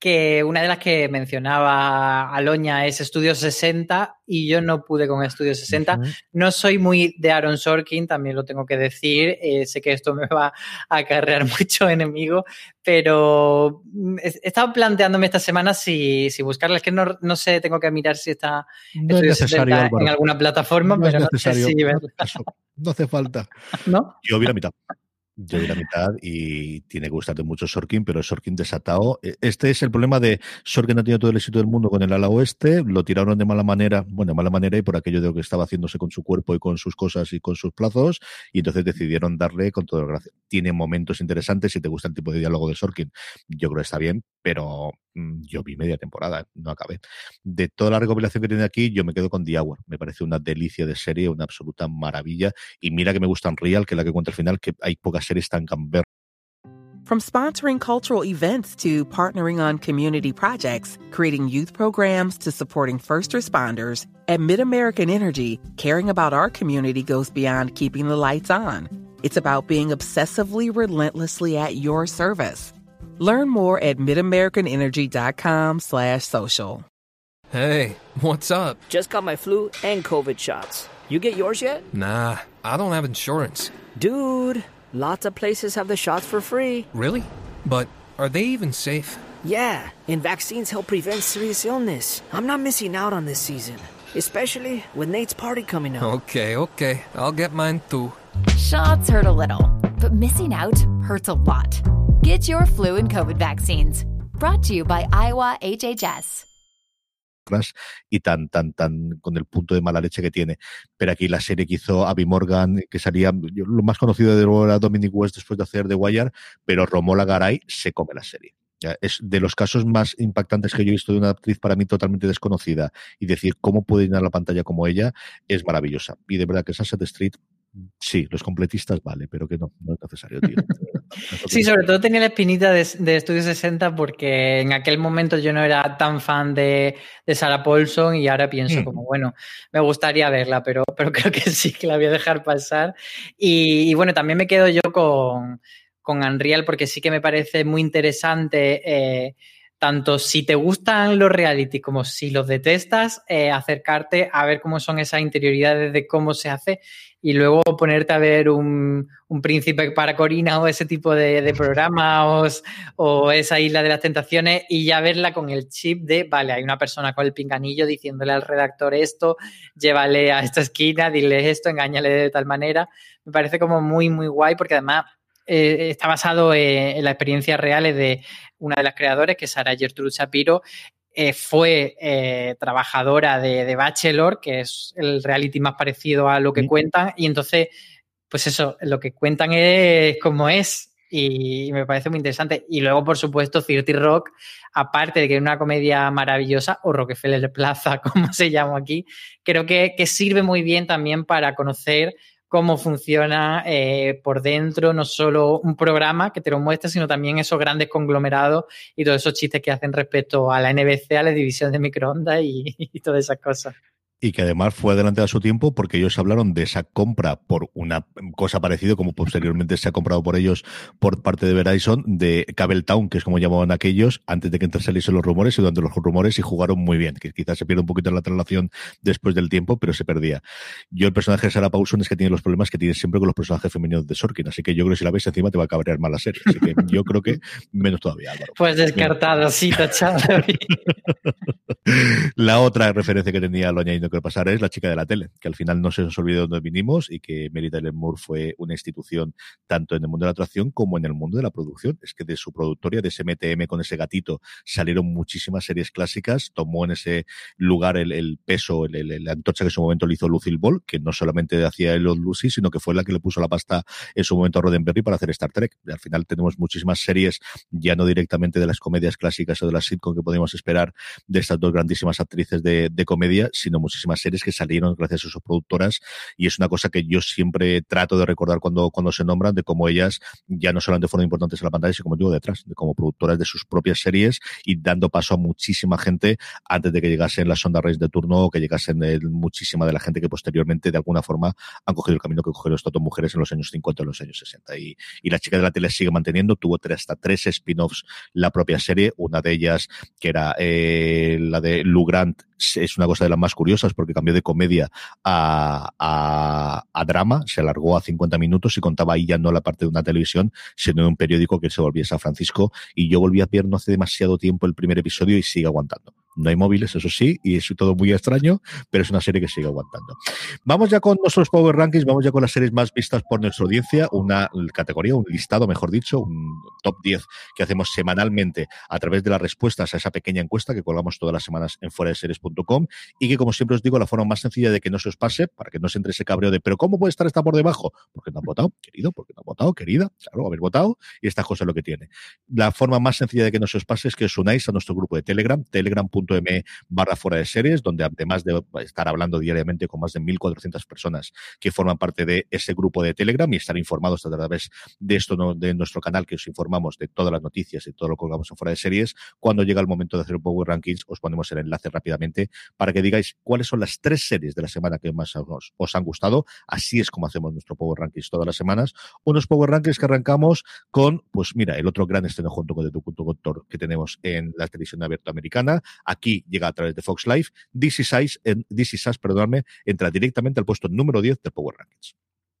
que una de las que mencionaba Aloña es Estudio 60 y yo no pude con Estudio 60. Uh -huh. No soy muy de Aaron Sorkin, también lo tengo que decir. Eh, sé que esto me va a acarrear *laughs* mucho enemigo, pero he estado planteándome esta semana si, si buscarla. Es que no, no, sé, tengo que mirar si está no es necesario, en alguna plataforma, no pero es no sé si verla. *laughs* No hace falta. ¿No? Yo vi la mitad. Yo vi la mitad y tiene que gustarte mucho Sorkin, pero Sorkin desatado. Este es el problema de Sorkin ha tenido todo el éxito del mundo con el ala oeste, lo tiraron de mala manera, bueno, de mala manera y por aquello de lo que estaba haciéndose con su cuerpo y con sus cosas y con sus plazos, y entonces decidieron darle con todo el gracia. Tiene momentos interesantes si te gusta el tipo de diálogo de Sorkin. Yo creo que está bien, pero mm, yo vi media temporada, no acabé. De toda la recopilación que tiene aquí, yo me quedo con The Hour. Me parece una delicia de serie, una absoluta maravilla. Y mira que me gusta Unreal, que es la que cuenta al final, que hay pocas series tan camber. From sponsoring cultural events to partnering on community projects, creating youth programs to supporting first responders, at MidAmerican Energy, caring about our community goes beyond keeping the lights on. It's about being obsessively relentlessly at your service. Learn more at midamericanenergy.com slash social. Hey, what's up? Just got my flu and COVID shots. You get yours yet? Nah, I don't have insurance. Dude, lots of places have the shots for free. Really? But are they even safe? Yeah, and vaccines help prevent serious illness. I'm not missing out on this season, especially with Nate's party coming up. Okay, okay. I'll get mine too. Shots hurt a little, but missing out hurts a lot. Get your flu and COVID vaccines. Brought to you by Iowa HHS. y tan, tan, tan con el punto de mala leche que tiene. Pero aquí la serie que hizo Abby Morgan, que salía, lo más conocido de era Dominic West después de hacer The Wire, pero Romola Garay se come la serie. Es de los casos más impactantes que yo he visto de una actriz para mí totalmente desconocida y decir cómo puede llenar la pantalla como ella es maravillosa. Y de verdad que Sunset Street Sí, los completistas vale, pero que no, no es necesario, tío. *laughs* Sí, sobre todo tenía la espinita de, de Estudio 60 porque en aquel momento yo no era tan fan de, de Sarah Paulson y ahora pienso mm. como, bueno, me gustaría verla, pero, *laughs* pero creo que sí, que la voy a dejar pasar. Y, y bueno, también me quedo yo con, con Unreal porque sí que me parece muy interesante. Eh, tanto si te gustan los reality como si los detestas, eh, acercarte a ver cómo son esas interioridades de cómo se hace y luego ponerte a ver un, un príncipe para Corina o ese tipo de, programas o, o, esa isla de las tentaciones y ya verla con el chip de, vale, hay una persona con el pinganillo diciéndole al redactor esto, llévale a esta esquina, dile esto, engáñale de tal manera. Me parece como muy, muy guay porque además eh, está basado eh, en las experiencias reales de una de las creadoras, que es Sara Gertrude Shapiro, eh, fue eh, trabajadora de, de, Bachelor, que es el reality más parecido a lo que sí. cuentan, y entonces, pues eso, lo que cuentan es como es, y me parece muy interesante. Y luego, por supuesto, 30 Rock, aparte de que es una comedia maravillosa, o Rockefeller Plaza, *laughs* como se llama aquí, creo que, que sirve muy bien también para conocer cómo funciona eh, por dentro, no solo un programa que te lo muestra, sino también esos grandes conglomerados y todos esos chistes que hacen respecto a la NBC, a la división de microondas y, *laughs* y todas esas cosas y que además fue adelante a su tiempo porque ellos hablaron de esa compra por una cosa parecida como posteriormente se ha comprado por ellos por parte de Verizon de Cable Town, que es como llamaban aquellos, antes de que saliesen los rumores y durante los rumores y jugaron muy bien, que quizás se pierde un poquito la traslación después del tiempo, pero se perdía. Yo el personaje de Sarah Paulson es que tiene los problemas que tiene siempre con los personajes femeninos de Sorkin, así que yo creo que si la ves encima te va a cabrear más la serie, así que yo creo que menos todavía, Álvaro. Pues descartado, sí, tachado. *laughs* la otra referencia que tenía lo añadiendo que pasar es la chica de la tele, que al final no se nos olvidó de dónde vinimos y que Mary Tyler Moore fue una institución tanto en el mundo de la atracción como en el mundo de la producción. Es que de su productoria, de ese MTM con ese gatito, salieron muchísimas series clásicas, tomó en ese lugar el, el peso, el, el, la antorcha que en su momento le hizo Lucille Ball, que no solamente hacía el Old Lucy, sino que fue la que le puso la pasta en su momento a Roddenberry para hacer Star Trek. Al final tenemos muchísimas series, ya no directamente de las comedias clásicas o de las sitcom que podemos esperar de estas dos grandísimas actrices de, de comedia, sino muchísimas muchísimas series que salieron gracias a sus productoras y es una cosa que yo siempre trato de recordar cuando, cuando se nombran de cómo ellas ya no solamente fueron importantes en la pantalla, sino como digo detrás, de como productoras de sus propias series y dando paso a muchísima gente antes de que llegasen las Sonda Race de turno o que llegasen muchísima de la gente que posteriormente de alguna forma han cogido el camino que cogieron estas dos mujeres en los años 50 y los años 60. Y, y la chica de la tele sigue manteniendo, tuvo tres, hasta tres spin-offs la propia serie, una de ellas que era eh, la de Lou Grant es una cosa de las más curiosas porque cambió de comedia a, a, a, drama, se alargó a 50 minutos y contaba ahí ya no la parte de una televisión, sino de un periódico que se volvía a San Francisco y yo volví a ver no hace demasiado tiempo el primer episodio y sigue aguantando. No hay móviles, eso sí, y es todo muy extraño, pero es una serie que sigue aguantando. Vamos ya con nuestros Power Rankings, vamos ya con las series más vistas por nuestra audiencia, una categoría, un listado, mejor dicho, un top 10 que hacemos semanalmente a través de las respuestas a esa pequeña encuesta que colgamos todas las semanas en series.com y que, como siempre os digo, la forma más sencilla de que no se os pase, para que no se entre ese cabreo de, pero ¿cómo puede estar esta por debajo? Porque no han votado, querido, porque no han votado, querida, claro, haber votado y esta cosa es lo que tiene. La forma más sencilla de que no se os pase es que os unáis a nuestro grupo de Telegram, telegram.me barra fuera de series, donde además de estar hablando diariamente con más de 1.400 personas que forman parte de ese grupo de Telegram y estar informados a través de esto, de nuestro canal, que os informamos de todas las noticias y todo lo que colgamos en fuera de series, cuando llega el momento de hacer un Power Rankings, os ponemos el enlace rápidamente para que digáis cuáles son las tres series de la semana que más os, os han gustado. Así es como hacemos nuestro Power Rankings todas las semanas. Unos Power Rankings que arrancamos con, pues mira, el otro gran estreno junto con The Doctor que tenemos en la televisión abierta americana. Aquí llega a través de Fox Life. DC Size, DC Size, perdóname, entra directamente al puesto número 10 de Power Rankings.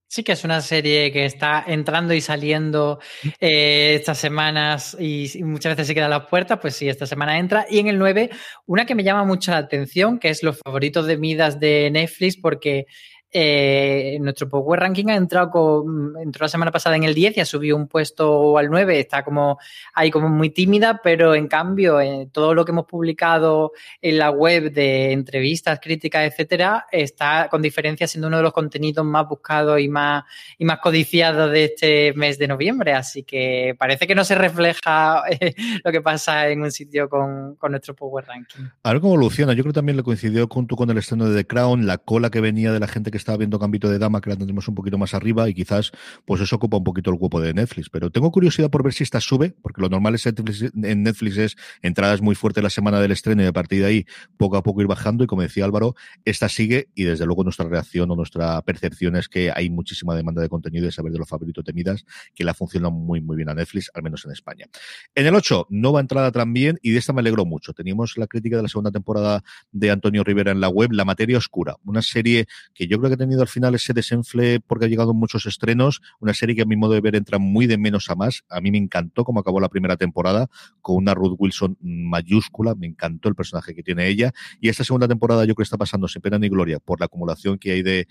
Sí, que es una serie que está entrando y saliendo eh, estas semanas y, y, muchas veces se queda a las puertas, pues sí, esta semana entra. Y en el 9, una que me llama mucho la atención, que es los favoritos de Midas de Netflix, porque eh, nuestro Power Ranking ha entrado con, entró la semana pasada en el 10 y ha subido un puesto al 9. Está como ahí como muy tímida, pero en cambio, eh, todo lo que hemos publicado en la web de entrevistas, críticas, etcétera, está con diferencia siendo uno de los contenidos más buscados y más, y más codiciados de este mes de noviembre. Así que parece que no se refleja eh, lo que pasa en un sitio con, con, nuestro Power Ranking. A ver cómo evoluciona. Yo creo que también le coincidió junto con el estreno de The Crown, la cola que venía de la gente que estaba viendo Gambito de Dama, que la tendremos un poquito más arriba y quizás pues eso ocupa un poquito el cuerpo de Netflix. Pero tengo curiosidad por ver si esta sube, porque lo normal es en Netflix es entradas muy fuertes la semana del estreno y a partir de ahí poco a poco ir bajando y como decía Álvaro, esta sigue y desde luego nuestra reacción o nuestra percepción es que hay muchísima demanda de contenido y saber de los favoritos temidas que la funciona muy muy bien a Netflix, al menos en España. En el 8, nueva entrada también y de esta me alegro mucho. Teníamos la crítica de la segunda temporada de Antonio Rivera en la web, La Materia Oscura, una serie que yo creo que ha tenido al final ese desenfle porque ha llegado muchos estrenos, una serie que a mi modo de ver entra muy de menos a más. A mí me encantó cómo acabó la primera temporada con una Ruth Wilson mayúscula, me encantó el personaje que tiene ella y esta segunda temporada yo creo que está pasando sin pena ni gloria por la acumulación que hay de,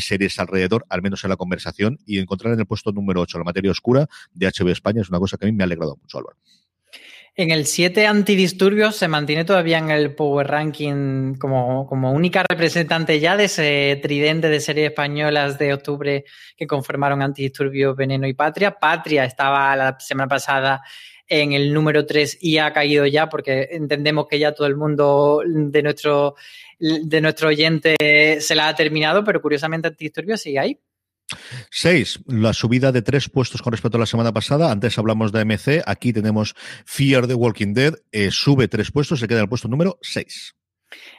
series alrededor, al menos en la conversación y encontrar en el puesto número 8 la materia oscura de HBO España es una cosa que a mí me ha alegrado mucho, Álvaro. En el 7 antidisturbios se mantiene todavía en el Power Ranking como, como, única representante ya de ese tridente de series españolas de octubre que conformaron Antidisturbios, Veneno y Patria. Patria estaba la semana pasada en el número 3 y ha caído ya porque entendemos que ya todo el mundo de nuestro, de nuestro oyente se la ha terminado, pero curiosamente Antidisturbios sigue ahí. Seis, la subida de tres puestos con respecto a la semana pasada. Antes hablamos de MC, aquí tenemos Fear the Walking Dead, eh, sube tres puestos, se queda el puesto número 6.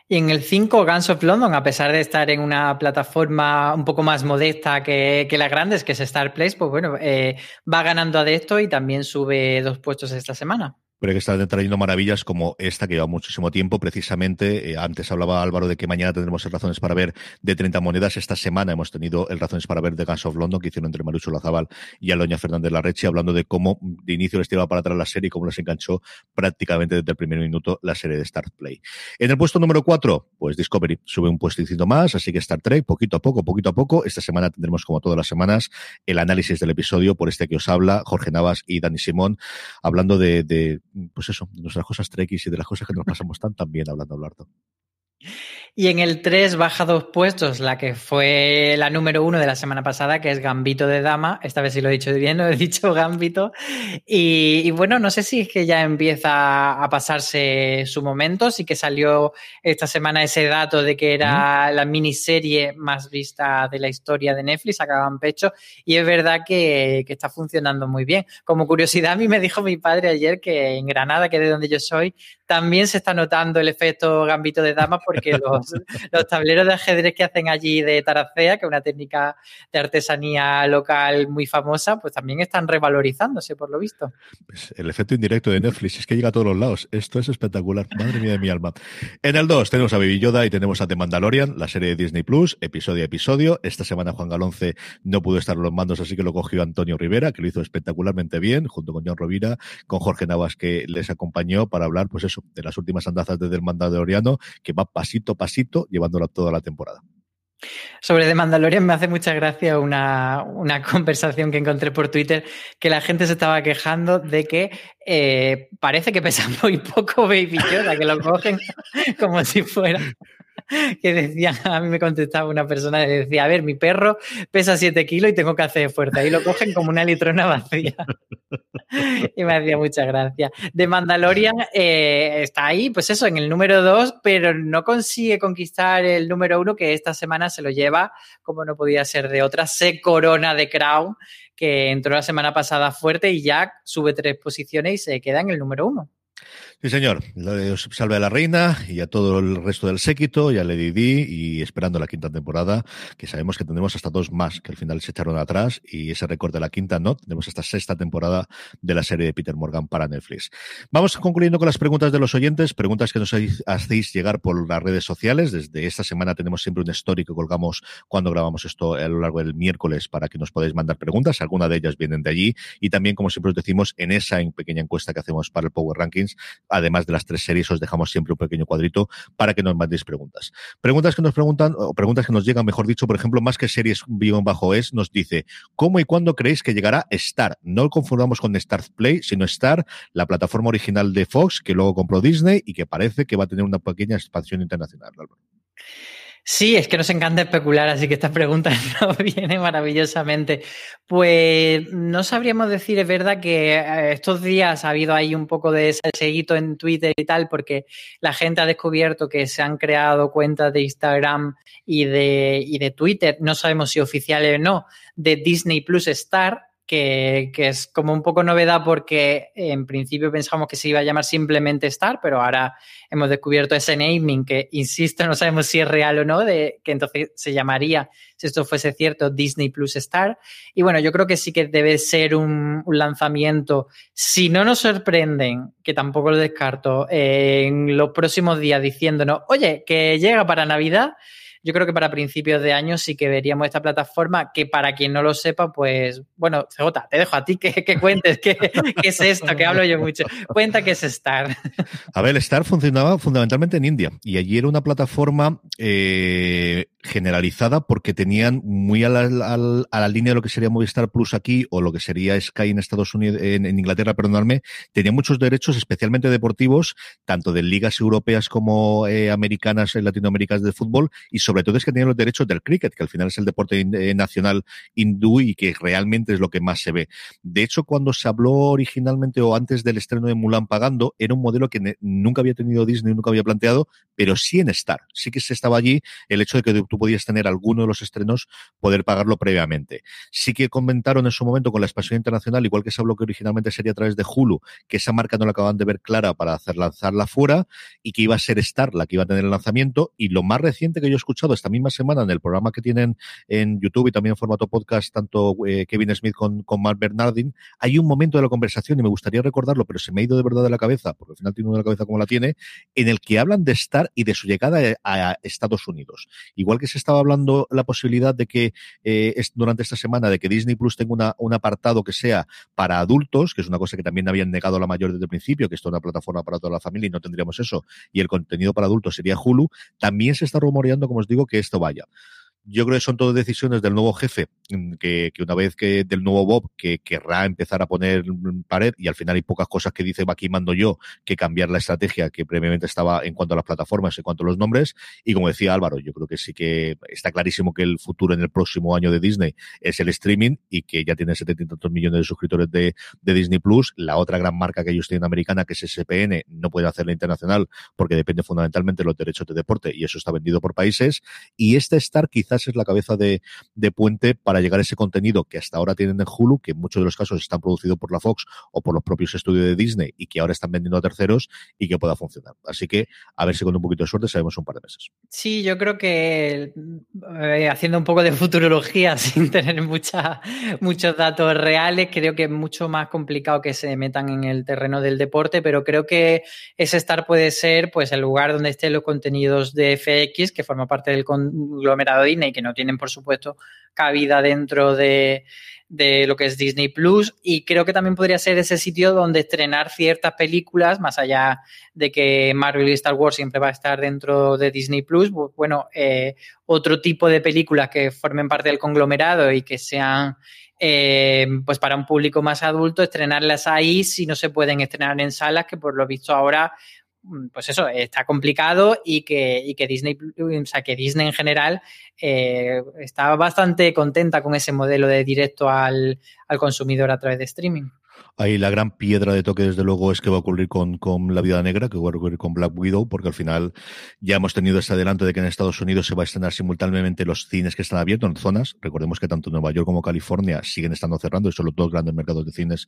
Y en el 5, Guns of London, a pesar de estar en una plataforma un poco más modesta que, las grandes, que es Star Place, pues bueno, eh, va ganando a esto y también sube dos puestos esta semana pero que están trayendo maravillas como esta que lleva muchísimo tiempo. Precisamente, eh, antes hablaba Álvaro de que mañana tendremos el Razones para Ver de 30 monedas. Esta semana hemos tenido el Razones para Ver de Guns of London que hicieron entre Marucho Lazabal y Aloña Fernández Larrechi, hablando de cómo de inicio les tiraba para atrás la serie y cómo les enganchó prácticamente desde el primer minuto la serie de Star Play. En el puesto número 4, pues Discovery sube un puestecito más, así que Star Trek, poquito a poco, poquito a poco. Esta semana tendremos, como todas las semanas, el análisis del episodio por este que os habla, Jorge Navas y Dani Simón, hablando de, de pues eso, de nuestras cosas trekkies y de las cosas que nos pasamos tan, tan bien hablando, Eduardo. Y en el 3 baja dos puestos, la que fue la número uno de la semana pasada, que es Gambito de Dama. Esta vez sí lo he dicho bien, no he *laughs* dicho Gambito. Y, y, bueno, no sé si es que ya empieza a pasarse su momento. Sí que salió esta semana ese dato de que era la miniserie más vista de la historia de Netflix, acaban pecho. Y es verdad que, que está funcionando muy bien. Como curiosidad, a mí me dijo mi padre ayer que en Granada, que es de donde yo soy, también se está notando el efecto Gambito de Dama porque los los, tableros de ajedrez que hacen allí de Taracea, que es una técnica de artesanía local muy famosa, pues también están revalorizándose, por lo visto. Pues el efecto indirecto de Netflix es que llega a todos los lados. Esto es espectacular. Madre mía de mi alma. En el 2 tenemos a Baby Yoda y tenemos a The Mandalorian, la serie de Disney Plus, episodio a episodio. Esta semana Juan Galonce no pudo estar en los mandos, así que lo cogió Antonio Rivera, que lo hizo espectacularmente bien, junto con John Rovira, con Jorge Navas, que les acompañó para hablar, pues eso, de las últimas andazas de The Mandaloriano, que va pasito a pasito llevándola toda la temporada. Sobre The Mandalorian me hace mucha gracia una, una, *laughs* conversación que encontré por Twitter que la gente se estaba quejando de que eh, parece que pesa *laughs* muy poco Baby Yoda, que lo cogen como si fuera *laughs* que decía, a mí me contestaba una persona que decía, a ver, mi perro pesa 7 kilos y tengo que hacer fuerza. Y lo cogen como una litrona vacía. *laughs* y me hacía mucha gracia. De Mandalorian eh, está ahí, pues eso, en el número 2, pero no consigue conquistar el número 1 que esta semana se lo lleva, como no podía ser de otra, se corona de Crown, que entró la semana pasada fuerte y ya sube tres posiciones y se queda en el número 1. Sí, señor. Salve a la reina y a todo el resto del séquito y a Lady Di y esperando la quinta temporada, que sabemos que tendremos hasta dos más, que al final se echaron atrás y ese récord de la quinta no. Tenemos esta sexta temporada de la serie de Peter Morgan para Netflix. Vamos concluyendo con las preguntas de los oyentes, preguntas que nos hacéis llegar por las redes sociales. Desde esta semana tenemos siempre un story que colgamos cuando grabamos esto a lo largo del miércoles para que nos podáis mandar preguntas. Algunas de ellas vienen de allí y también, como siempre os decimos, en esa pequeña encuesta que hacemos para el Power Rankings, además de las tres series, os dejamos siempre un pequeño cuadrito para que nos mandéis preguntas. Preguntas que nos preguntan, o preguntas que nos llegan, mejor dicho, por ejemplo, más que series guion bajo es, nos dice, ¿cómo y cuándo creéis que llegará Star? No confundamos con Star Play, sino Star, la plataforma original de Fox, que luego compró Disney y que parece que va a tener una pequeña expansión internacional. Sí, es que nos encanta especular, así que esta pregunta *laughs* nos viene maravillosamente. Pues no sabríamos decir, es verdad que eh, estos días ha habido ahí un poco de seguito en Twitter y tal, porque la gente ha descubierto que se han creado cuentas de Instagram y de, y de Twitter, no sabemos si oficiales o no, de Disney Plus Star, que, es como un poco novedad porque en principio pensamos que se iba a llamar simplemente Star, pero ahora hemos descubierto ese naming que, insisto, no sabemos si es real o no, de que entonces se llamaría, si esto fuese cierto, Disney Plus Star. Y bueno, yo creo que sí que debe ser un, un lanzamiento, si no nos sorprenden, que tampoco lo descarto, en los próximos días diciéndonos, oye, que llega para Navidad yo creo que para principios de año sí que veríamos esta plataforma que para quien no lo sepa, pues, bueno, CJ, te dejo a ti que, que cuentes *laughs* qué, es esto, que hablo yo mucho. Cuenta qué es Star. A ver, Star funcionaba fundamentalmente en India y allí era una plataforma eh, generalizada porque tenían muy a la, a la, línea de lo que sería Movistar Plus aquí o lo que sería Sky en Estados Unidos, en, en Inglaterra, perdonadme, tenía muchos derechos, especialmente deportivos, tanto de ligas europeas como eh, americanas, latinoamericanas de fútbol y sobre sobre todo es que tienen los derechos del cricket, que al final es el deporte eh, nacional hindú y que realmente es lo que más se ve. De hecho, cuando se habló originalmente o antes del estreno de Mulan pagando, era un modelo que nunca había tenido Disney, nunca había planteado, pero sí en Star. Sí que se estaba allí el hecho de que tú podías tener alguno de los estrenos, poder pagarlo previamente. Sí que comentaron en su momento con la expansión internacional, igual que se habló que originalmente sería a través de Hulu, que esa marca no la acaban de ver clara para hacer lanzarla fuera y que iba a ser Star la que iba a tener el lanzamiento. Y lo más reciente que yo he escuchado esta misma semana en el programa que tienen en YouTube y también en formato podcast, tanto eh, Kevin Smith con, con Mark Bernardin, hay un momento de la conversación, y me gustaría recordarlo, pero se me ha ido de verdad de la cabeza, porque al final tiene la cabeza como la tiene, en el que hablan de estar y de su llegada a Estados Unidos. Igual que se estaba hablando la posibilidad de que eh, durante esta semana de que Disney Plus tenga una, un apartado que sea para adultos, que es una cosa que también habían negado la mayor desde el principio, que esto es una plataforma para toda la familia y no tendríamos eso, y el contenido para adultos sería Hulu, también se está rumoreando, como os digo, que esto vaya. Yo creo que son todas decisiones del nuevo jefe, mm, que, una vez que del nuevo Bob, que querrá empezar a poner pared y al final hay pocas cosas que dice va aquí mando yo que cambiar la estrategia que previamente estaba en cuanto a las plataformas, en cuanto a los nombres. Y como decía Álvaro, yo creo que sí que está clarísimo que el futuro en el próximo año de Disney es el streaming y que ya tiene 70 millones de suscriptores de, Disney Plus. La otra gran marca que ellos tienen americana, que es SPN, no puede hacerla internacional porque depende fundamentalmente de los derechos de deporte y eso está vendido por países. Y este Star quizás es la cabeza de, puente para llegar a ese contenido que hasta ahora tienen en Hulu, que en muchos de los casos están producidos por la Fox o por los propios estudios de Disney y que ahora están vendiendo a terceros y que pueda funcionar. Así que a ver si con un poquito de suerte sabemos un par de meses. Sí, yo creo que eh, haciendo un poco de futurología *laughs* sin tener mucha, muchos datos reales, creo que es mucho más complicado que se metan en el terreno del deporte, pero creo que ese Star puede ser pues el lugar donde estén los contenidos de FX, que forma parte del conglomerado Disney, que no tienen, por supuesto, cabida dentro de, de lo que es Disney Plus. Y creo que también podría ser ese sitio donde estrenar ciertas películas, más allá de que Marvel y Star Wars siempre va a estar dentro de Disney Plus, bueno, eh, otro tipo de películas que formen parte del conglomerado y que sean eh, pues para un público más adulto, estrenarlas ahí si no se pueden estrenar en salas, que por lo visto ahora pues eso, está complicado y que, Disney, o sea, que Disney en general eh, está bastante contenta con ese modelo de directo al, al, consumidor a través de streaming. Ahí la gran piedra de toque, desde luego, es que va a ocurrir con, con La Vida Negra, que va a ocurrir con Black Widow, porque al final ya hemos tenido este adelanto de que en Estados Unidos se va a estrenar simultáneamente los cines que están abiertos en zonas. Recordemos que tanto Nueva York como California siguen estando cerrando, y son los dos grandes mercados de cines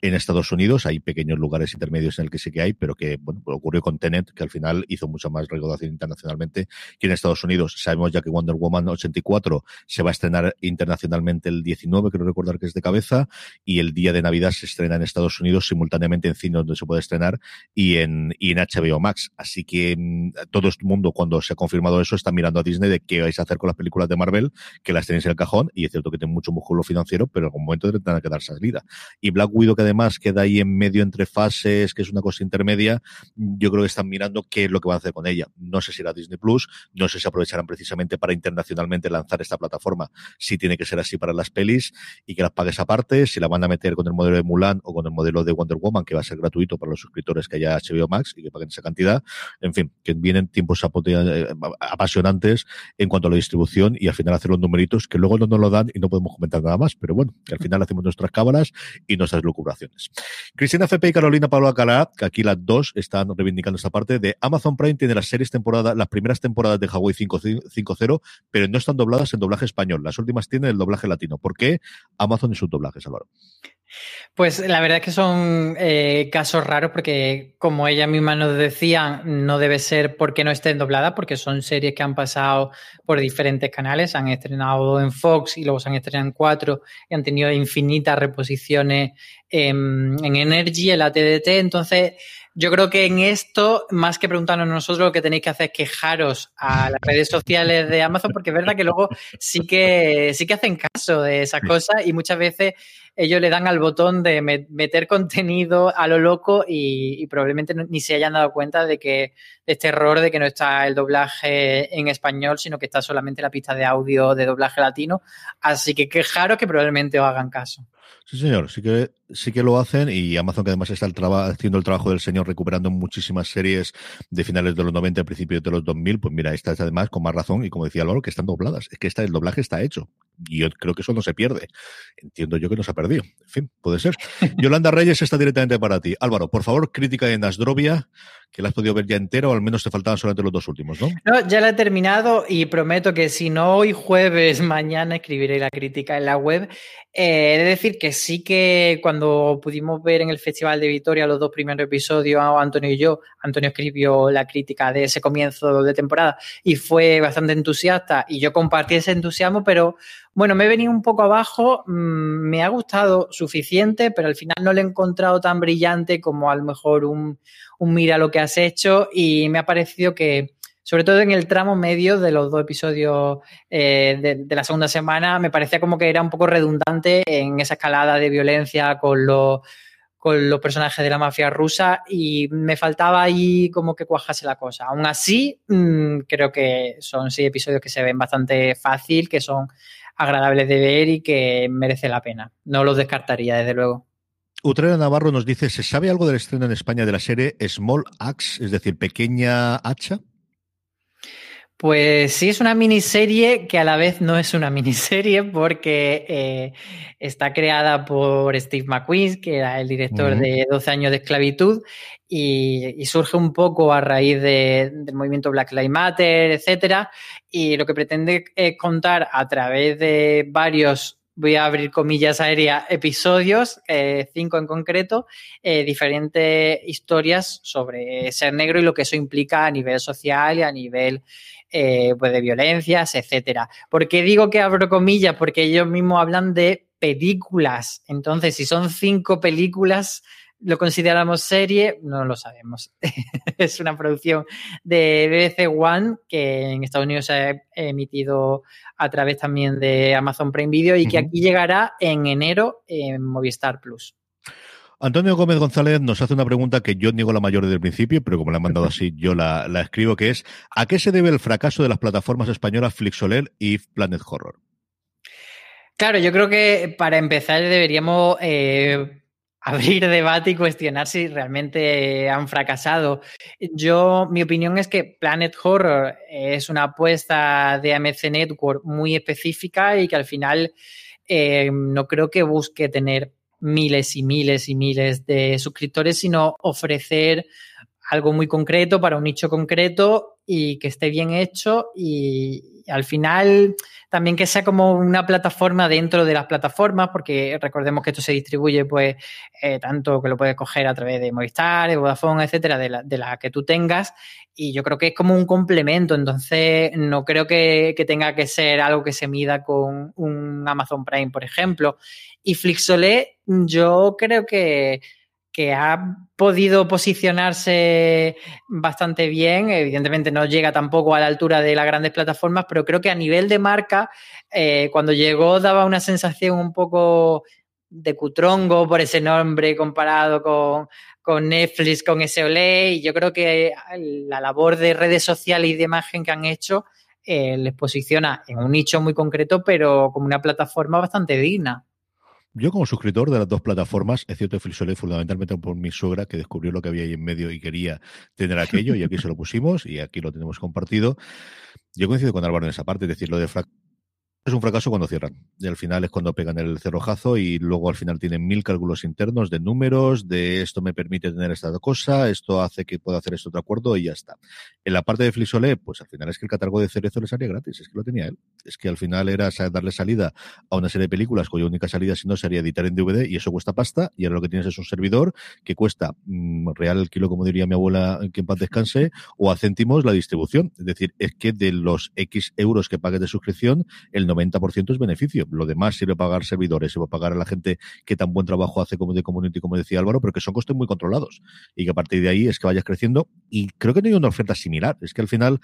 En Estados Unidos. Hay pequeños lugares intermedios en el que sí que hay, pero que bueno, ocurrió con Tenet, que al final hizo mucha más recaudación internacionalmente que en Estados Unidos. Sabemos ya que Wonder Woman 84 se va a estrenar internacionalmente el 19, creo recordar que es de cabeza, y el día de Navidad se estrena en Estados Unidos simultáneamente en cine donde se puede estrenar y en, y en HBO Max. Así que mm, todo el mundo, cuando se ha confirmado eso, está mirando a Disney de qué vais a hacer con las películas de Marvel, que las tenéis en el cajón, y es cierto que tiene mucho músculo financiero, pero en algún momento tendrán que dar salida. Y Black Widow, que además queda ahí en medio entre fases, que es una cosa intermedia, yo creo que están mirando qué es lo que van a hacer con ella. No sé si era Disney Plus, no sé si aprovecharán precisamente para internacionalmente lanzar esta plataforma, si tiene que ser así para las pelis y que las pagues aparte, si la van a meter con el modelo de Mulan o con el modelo de Wonder Woman, que va a ser gratuito para los suscriptores que haya HBO Max y que paguen esa cantidad. En fin, que vienen tiempos eh, apasionantes en cuanto a la distribución y al final hacer los numeritos que luego no nos lo dan y no podemos comentar nada más, pero bueno, que al final hacemos nuestras cámaras y nuestras Cristina Fepe y Carolina Pablo Alcalá, que aquí las dos están reivindicando esta parte de Amazon Prime tiene las series temporadas, las primeras temporadas de Hawaii 5.0, pero no están dobladas en doblaje español. Las últimas tienen el doblaje latino. ¿Por qué Amazon y sus doblajes, Álvaro? Pues la verdad es que son eh, casos raros porque, como ella misma nos decía, no debe ser porque no estén dobladas, porque son series que han pasado por diferentes canales, han estrenado en Fox y luego se han estrenado en cuatro y han tenido infinitas reposiciones en, en Energy, en la TDT. Entonces, yo creo que en esto, más que preguntarnos nosotros, lo que tenéis que hacer es quejaros a las redes sociales de Amazon, porque es verdad que luego sí que, sí que hacen caso de esas cosas y muchas veces ellos le dan al botón de meter contenido a lo loco y, probablemente ni se hayan dado cuenta de que de este error de que no está el doblaje en español, sino que está solamente la pista de audio de doblaje latino. Así que quejaros que probablemente os hagan caso. Sí, señor, sí que, sí que lo hacen y Amazon que además está el haciendo el trabajo del señor recuperando muchísimas series de finales de los 90 a principios de los 2000, pues mira, esta es además con más razón y como decía Álvaro, que están dobladas. Es que esta, el doblaje está hecho y yo creo que eso no se pierde. Entiendo yo que no se ha perdido. En fin, puede ser. Yolanda Reyes está directamente para ti. Álvaro, por favor, crítica de Nasdrovia, que la has podido ver ya entera o al menos te faltaban solamente los dos últimos, ¿no? No, ya la he terminado y prometo que si no hoy jueves, *laughs* mañana escribiré la crítica en la web. Eh, he de decir que sí que cuando pudimos ver en el Festival de Vitoria los dos primeros episodios, Antonio y yo, Antonio escribió la crítica de ese comienzo de temporada y fue bastante entusiasta y yo compartí ese entusiasmo, pero bueno, me he venido un poco abajo, mm, me ha gustado suficiente, pero al final no lo he encontrado tan brillante como a lo mejor un, mira lo que has hecho y me ha parecido que sobre todo en el tramo medio de los dos episodios eh, de, la segunda semana, me parecía como que era un poco redundante en esa escalada de violencia con los, con los personajes de la mafia rusa y me faltaba ahí como que cuajase la cosa. Aún así, mm, creo que son seis episodios que se ven bastante fácil, que son agradables de ver y que merece la pena. No los descartaría, desde luego. Utrera Navarro nos dice, ¿se sabe algo del estreno en España de la serie Small Axe, es decir, pequeña hacha? Pues sí, es una miniserie que a la vez no es una *laughs* miniserie porque eh, está creada por Steve McQueen, que era el director de 12 años de esclavitud, y, surge un poco a raíz del movimiento Black Lives Matter, etcétera. Y lo que pretende es contar a través de varios voy a abrir comillas aéreas, episodios, eh, cinco en concreto, eh, diferentes historias sobre ser negro y lo que eso implica a nivel social y a nivel eh, pues de violencias, etcétera. ¿Por qué digo que abro comillas? Porque ellos mismos hablan de películas. Entonces, si son cinco películas, ¿lo consideramos serie? No lo sabemos. *laughs* es una producción de BBC One que en Estados Unidos se ha emitido a través también de Amazon Prime Video y que aquí llegará en enero en Movistar Plus. Antonio Gómez González nos hace una pregunta que yo niego la mayor desde el principio, pero como la han mandado *laughs* así, yo la, escribo, que es ¿a qué se debe el fracaso de las plataformas españolas Flixoler y Planet Horror? Claro, yo creo que para empezar deberíamos eh, abrir debate y cuestionar si realmente han fracasado. Yo, mi opinión es que Planet Horror es una apuesta de AMC Network muy específica y que al final eh, no creo que busque tener miles y miles y miles de suscriptores, sino ofrecer algo muy concreto para un nicho concreto y que esté bien hecho y, al final también que sea como una plataforma dentro de las plataformas, porque recordemos que esto se distribuye pues eh, tanto que lo puedes coger a través de Movistar, de Vodafone, etcétera, de la, de la, que tú tengas y yo creo que es como un complemento, entonces no creo que, que tenga que ser algo que se mida con un Amazon Prime, por ejemplo. Y Flixolé yo creo que que ha podido posicionarse bastante bien. Evidentemente no llega tampoco a la altura de las grandes plataformas, pero creo que a nivel de marca, eh, cuando llegó daba una sensación un poco de cutrongo por ese nombre comparado con, con Netflix, con SOLE, y yo creo que la labor de redes sociales y de imagen que han hecho eh, les posiciona en un nicho muy concreto, pero como una plataforma bastante digna. Yo como suscriptor de las dos plataformas, es cierto, Frisolé fundamentalmente por mi suegra que descubrió lo que había ahí en medio y quería tener aquello y aquí se lo pusimos y aquí lo tenemos compartido. Yo coincido con Álvaro en esa parte, es decir, lo de es un fracaso cuando cierran. Al final es cuando pegan el cerrojazo y luego al final tienen mil cálculos internos de números, de esto me permite tener esta cosa, esto hace que pueda hacer este otro acuerdo y ya está. En la parte de Flixolé, pues al final es que el catálogo de Cerezo le salía gratis, es que lo tenía él. Es que al final era darle salida a una serie de películas cuya única salida si no sería editar en DVD y eso cuesta pasta y ahora lo que tienes es un servidor que cuesta mm, real el kilo, como diría mi abuela, que en paz descanse, o a céntimos la distribución. Es decir, es que de los X euros que pagues de suscripción, el 90% es beneficio. Lo demás sirve para pagar servidores, sirve para pagar a la gente que tan buen trabajo hace como de community, como decía Álvaro, pero que son costes muy controlados. Y que a partir de ahí es que vayas creciendo. Y creo que no hay una oferta similar. Es que al final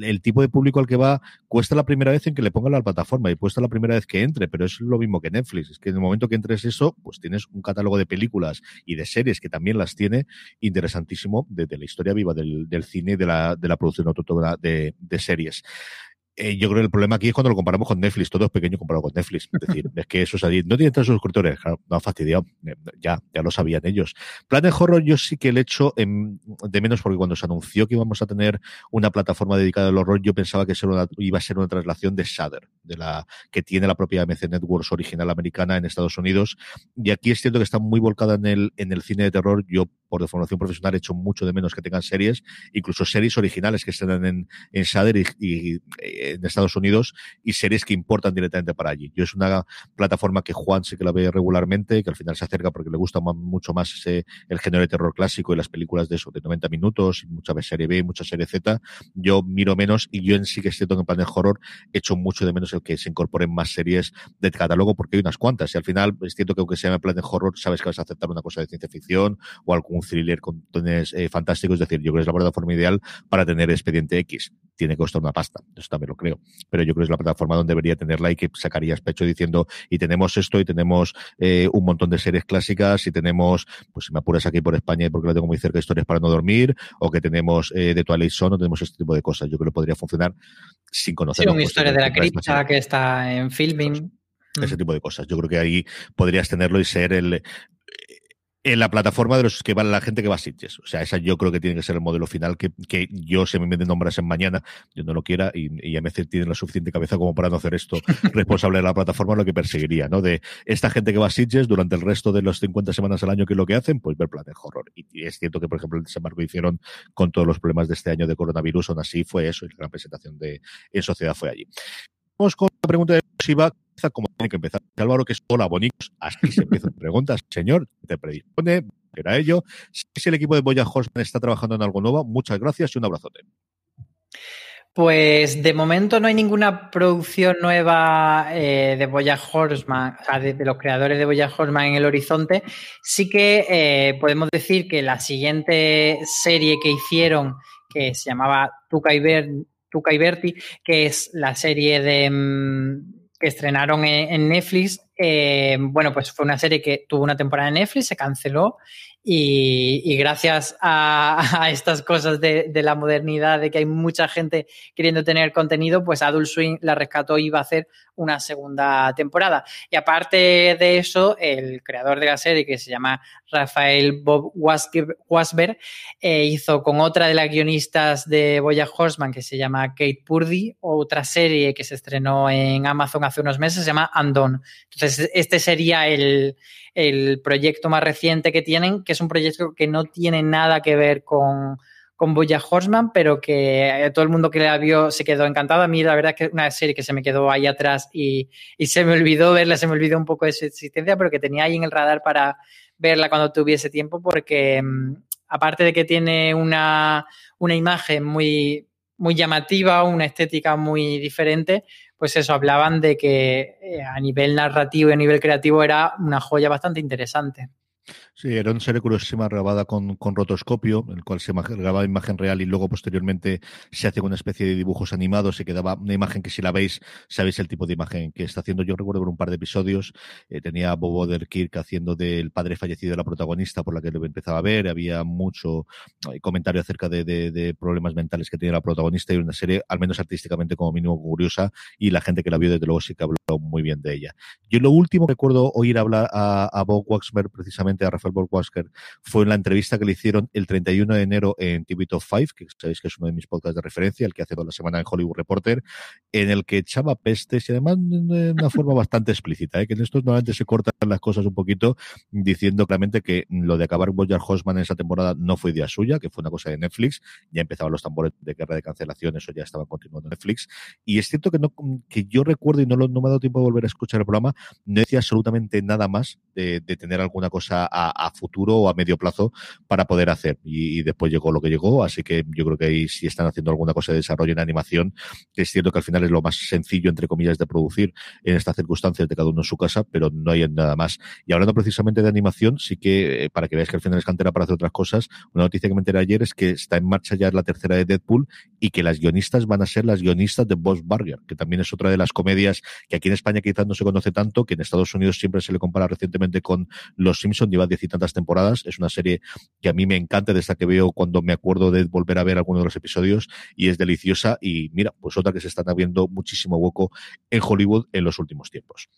el, tipo de público al que va cuesta la primera vez en que le pongan la plataforma y cuesta la primera vez que entre, pero es lo mismo que Netflix. Es que en el momento que entres eso, pues tienes un catálogo de películas y de series que también las tiene interesantísimo desde la historia viva del, cine y de la, de la producción de, de series. Eh, yo creo que el problema aquí es cuando lo comparamos con Netflix, todo es pequeño comparado con Netflix. Es decir, *laughs* es que eso es allí. No tienen tantos suscriptores, claro, no fastidiado. Eh, ya, ya lo sabían ellos. Planet Horror yo sí que le hecho de menos porque cuando se anunció que íbamos a tener una plataforma dedicada al horror, yo pensaba que iba a ser una traslación de Shudder, de la que tiene la propia MC Networks original americana en Estados Unidos. Y aquí es cierto que está muy volcada en el, en el cine de terror. Yo, por formación profesional, he hecho mucho de menos que tengan series, incluso series originales que estén en, en Shudder y, y eh, en Estados Unidos y series que importan directamente para allí. Yo es una plataforma que Juan sí que la ve regularmente, que al final se acerca porque le gusta mucho más ese, el género de terror clásico y las películas de eso, de 90 minutos, mucha serie B, mucha serie Z. Yo miro menos y yo en sí que es cierto que en plan de horror echo mucho de menos el que se incorporen más series de catálogo porque hay unas cuantas y al final es cierto que aunque sea en plan de horror sabes que vas a aceptar una cosa de ciencia ficción o algún un thriller con tones eh, fantásticos. Es decir, yo creo que es la plataforma ideal para tener Expediente X. Tiene que costar una pasta, eso también lo creo. Pero yo creo que es la plataforma donde debería tenerla y que sacarías pecho diciendo, y tenemos esto, y tenemos eh, un montón de series clásicas, y tenemos, pues si me apuras aquí por España y porque lo tengo muy cerca, historias para no dormir, o que tenemos eh, de Twilight Zone, o tenemos este tipo de cosas. Yo creo que podría funcionar sin conocer. Sí, una historia de la cripta que está en filming. Ese tipo de cosas. Yo creo que ahí podrías tenerlo y ser el, en la plataforma de los que va la gente que va a Sitges. O sea, esa yo creo que tiene que ser el modelo final que, que yo se me meten nombres en mañana, yo no lo quiera y, y a veces tiene la suficiente cabeza como para no hacer esto *laughs* responsable de la plataforma, lo que perseguiría, ¿no? De esta gente que va a Sitges durante el resto de las 50 semanas al año que es lo que hacen, pues ver Planet Horror. Y, y, es cierto que, por ejemplo, el desembarco hicieron con todos los problemas de este año de coronavirus, aún así fue eso y la gran presentación de en sociedad fue allí. Vamos con la pregunta de Shiva como tiene que empezar. Álvaro, que es hola, bonitos. Así se empiezan preguntas. Señor, te predispone, era ello. Si el equipo de Boya Horseman está trabajando en algo nuevo, muchas gracias y un abrazote. Pues de momento no hay ninguna producción nueva eh, de Boya Horseman, o sea, de, los creadores de Boya Horseman en el horizonte. Sí que eh, podemos decir que la siguiente serie que hicieron, que se llamaba Tuca y, Tuca y Berti, que es la serie de, mm, que estrenaron en, en Netflix, eh, bueno, pues fue una serie que tuvo una temporada en Netflix, se canceló y, gracias a, *laughs* estas cosas de, la modernidad, de que hay mucha gente queriendo tener contenido, pues Adult Swing la rescató y iba a hacer una segunda temporada. Y aparte de eso, el creador de la serie, que se llama Rafael Bob Wasberg, eh, hizo con otra de las guionistas de Boya Horseman, que se llama Kate Purdy, otra serie que se estrenó en Amazon hace unos meses, se llama Andon. Entonces, este sería el, el proyecto más reciente que tienen, que es un proyecto que no tiene nada que ver con, con Boya Horseman, pero que todo el mundo que la vio se quedó encantado. A mí, la verdad, es que una serie que se me quedó ahí atrás y, y, se me olvidó verla, se me olvidó un poco de su existencia, pero que tenía ahí en el radar para verla cuando tuviese tiempo, porque aparte de que tiene una, una imagen muy, muy llamativa, una estética muy diferente, pues eso, hablaban de que eh, a nivel narrativo y a nivel creativo era una joya bastante interesante. Sí, era una serie curiosísima grabada con, con rotoscopio, en el cual se grababa imagen real y luego posteriormente se hace una especie de dibujos animados y quedaba una imagen que si la veis, sabéis el tipo de imagen que está haciendo. Yo recuerdo por un par de episodios, eh, tenía a Bob Odenkirk haciendo del padre fallecido de la protagonista por la que lo empezaba a ver, había mucho eh, comentario acerca de, de, problemas mentales que tenía la protagonista y una serie, al menos artísticamente como mínimo curiosa y la gente que la vio desde luego sí que habló muy bien de ella. Yo lo último que recuerdo oír hablar a, Bob Waxberg, precisamente a Rafael Wasker. Fue en la entrevista que le hicieron el 31 de enero en TV Top 5, que sabéis que es uno de mis podcasts de referencia, el que hace toda la semana en Hollywood Reporter, en el que echaba pestes y además de una *laughs* forma bastante explícita, ¿eh? que en estos normalmente se cortan las cosas un poquito diciendo claramente que lo de acabar Boyer Horseman en esa temporada no fue idea suya, que fue una cosa de Netflix, ya empezaban los tambores de guerra de cancelación, eso ya estaba continuando en Netflix, y es cierto que no que yo recuerdo y no, lo, no me ha dado tiempo de volver a escuchar el programa, no decía absolutamente nada más de, de tener alguna cosa a, a futuro o a medio plazo para poder hacer. Y, y, después llegó lo que llegó, así que yo creo que ahí sí están haciendo alguna cosa de desarrollo en animación, que es cierto que al final es lo más sencillo, entre comillas, de producir en estas circunstancias de cada uno en su casa, pero no hay nada más. Y hablando precisamente de animación, sí que, eh, para que veáis que al final es cantera para hacer otras cosas, una noticia que me enteré ayer es que está en marcha ya la tercera de Deadpool y que las guionistas van a ser las guionistas de Boss Burger, que también es otra de las comedias que aquí en España quizás no se conoce tanto, que en Estados Unidos siempre se le compara recientemente con Los Simpsons, lleva diez y tantas temporadas, es una serie que a mí me encanta desde que veo cuando me acuerdo de volver a ver alguno de los episodios y es deliciosa y mira, pues otra que se están muchísimo hueco en Hollywood en los últimos tiempos.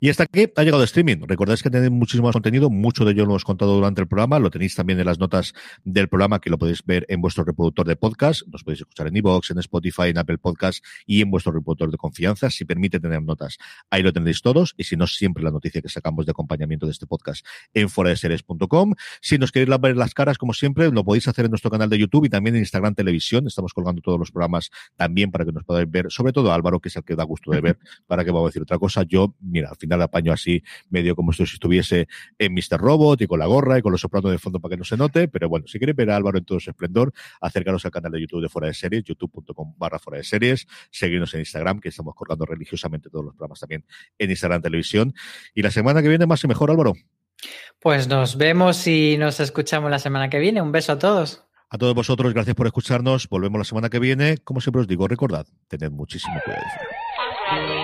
Y hasta aquí ha llegado streaming. Recordáis que tenéis muchísimo más contenido, mucho de ello lo hemos contado durante el programa, lo tenéis también en las notas del programa que lo podéis ver en vuestro reproductor de podcast, nos podéis escuchar en iVoox, en Spotify, en Apple Podcast y en vuestro reproductor de confianza, si permite tener notas. Ahí lo tendréis todos y si no, siempre la noticia que sacamos de acompañamiento de este podcast en foradeseries.com. Si nos queréis ver las caras, como siempre, lo podéis hacer en nuestro canal de YouTube y también en Instagram Televisión. Estamos colgando todos los programas también para que nos podáis ver, sobre todo Álvaro, que es el que da gusto de ver, *laughs* para que vamos a decir otra cosa. Yo, mira, al final apaño así medio como si estuviese en Mr. Robot y con la gorra y con los sopranos de fondo para que no se note, pero bueno, si queréis ver a Álvaro en todo su esplendor, acercaros al canal de YouTube de Fuera de Series, youtube.com barra Fuera de Series, seguirnos en Instagram, que estamos colgando religiosamente todos los programas también en Instagram Televisión. Y la semana que viene más y mejor, Álvaro. Pues nos vemos y nos escuchamos la semana que viene. Un beso a todos. A todos vosotros, gracias por escucharnos. Volvemos la semana que viene. Como siempre os digo, recordad, tened muchísimo cuidado.